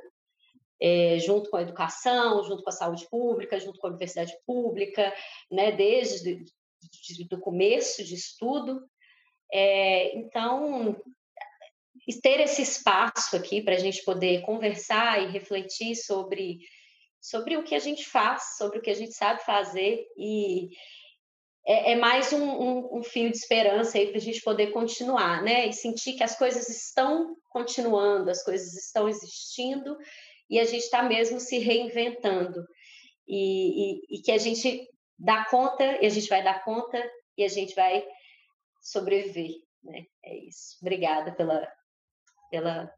S6: é, junto com a educação, junto com a saúde pública, junto com a universidade pública, né, desde o começo de estudo. É, então, ter esse espaço aqui para a gente poder conversar e refletir sobre, sobre o que a gente faz, sobre o que a gente sabe fazer e é, é mais um, um, um, fio de esperança aí para a gente poder continuar, né? E sentir que as coisas estão continuando, as coisas estão existindo e a gente está mesmo se reinventando e, e, e que a gente dá conta e a gente vai dar conta e a gente vai sobreviver, né? É isso. Obrigada pela, pela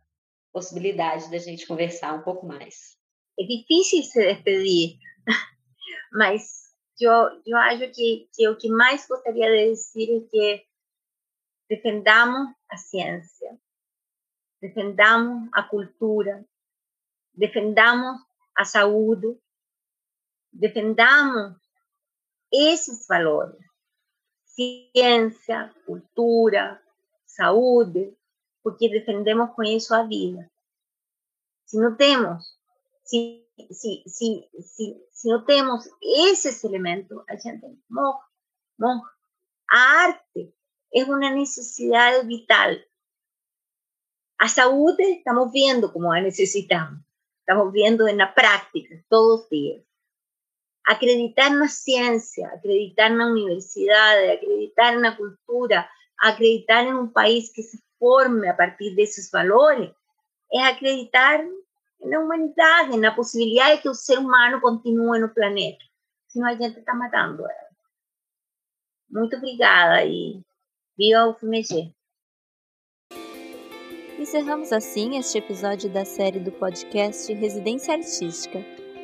S6: possibilidade da gente conversar um pouco mais.
S4: É difícil se despedir, mas eu, eu acho que, que o que mais gostaria de dizer é que defendamos a ciência, defendamos a cultura, defendamos a saúde, defendamos esses valores. Ciência, cultura, saúde, porque defendemos com isso a vida. Se não temos, se, se, se, se, se não temos esses elementos, a arte é uma necessidade vital. A saúde, estamos vendo como a necessitamos. Estamos vendo na prática, todos os dias. Acreditar na ciência, acreditar na universidade, acreditar na cultura, acreditar em um país que se forme a partir desses valores, é acreditar na humanidade, na possibilidade de que o ser humano continue no planeta. Senão a gente está matando ela. Muito obrigada e viva o FMG.
S7: Encerramos assim este episódio da série do podcast Residência Artística,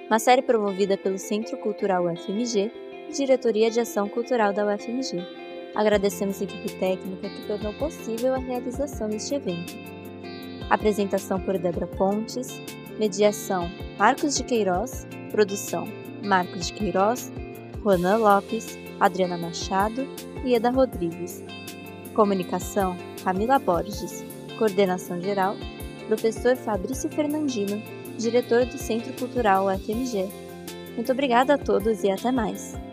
S7: uma série promovida pelo Centro Cultural UFMG Diretoria de Ação Cultural da UFMG. Agradecemos a equipe técnica que tornou possível a realização deste evento. Apresentação por Débora Pontes, mediação Marcos de Queiroz, produção Marcos de Queiroz, Juana Lopes, Adriana Machado e Eda Rodrigues. Comunicação Camila Borges. Coordenação geral, professor Fabrício Fernandino, diretor do Centro Cultural UFMG. Muito obrigada a todos e até mais!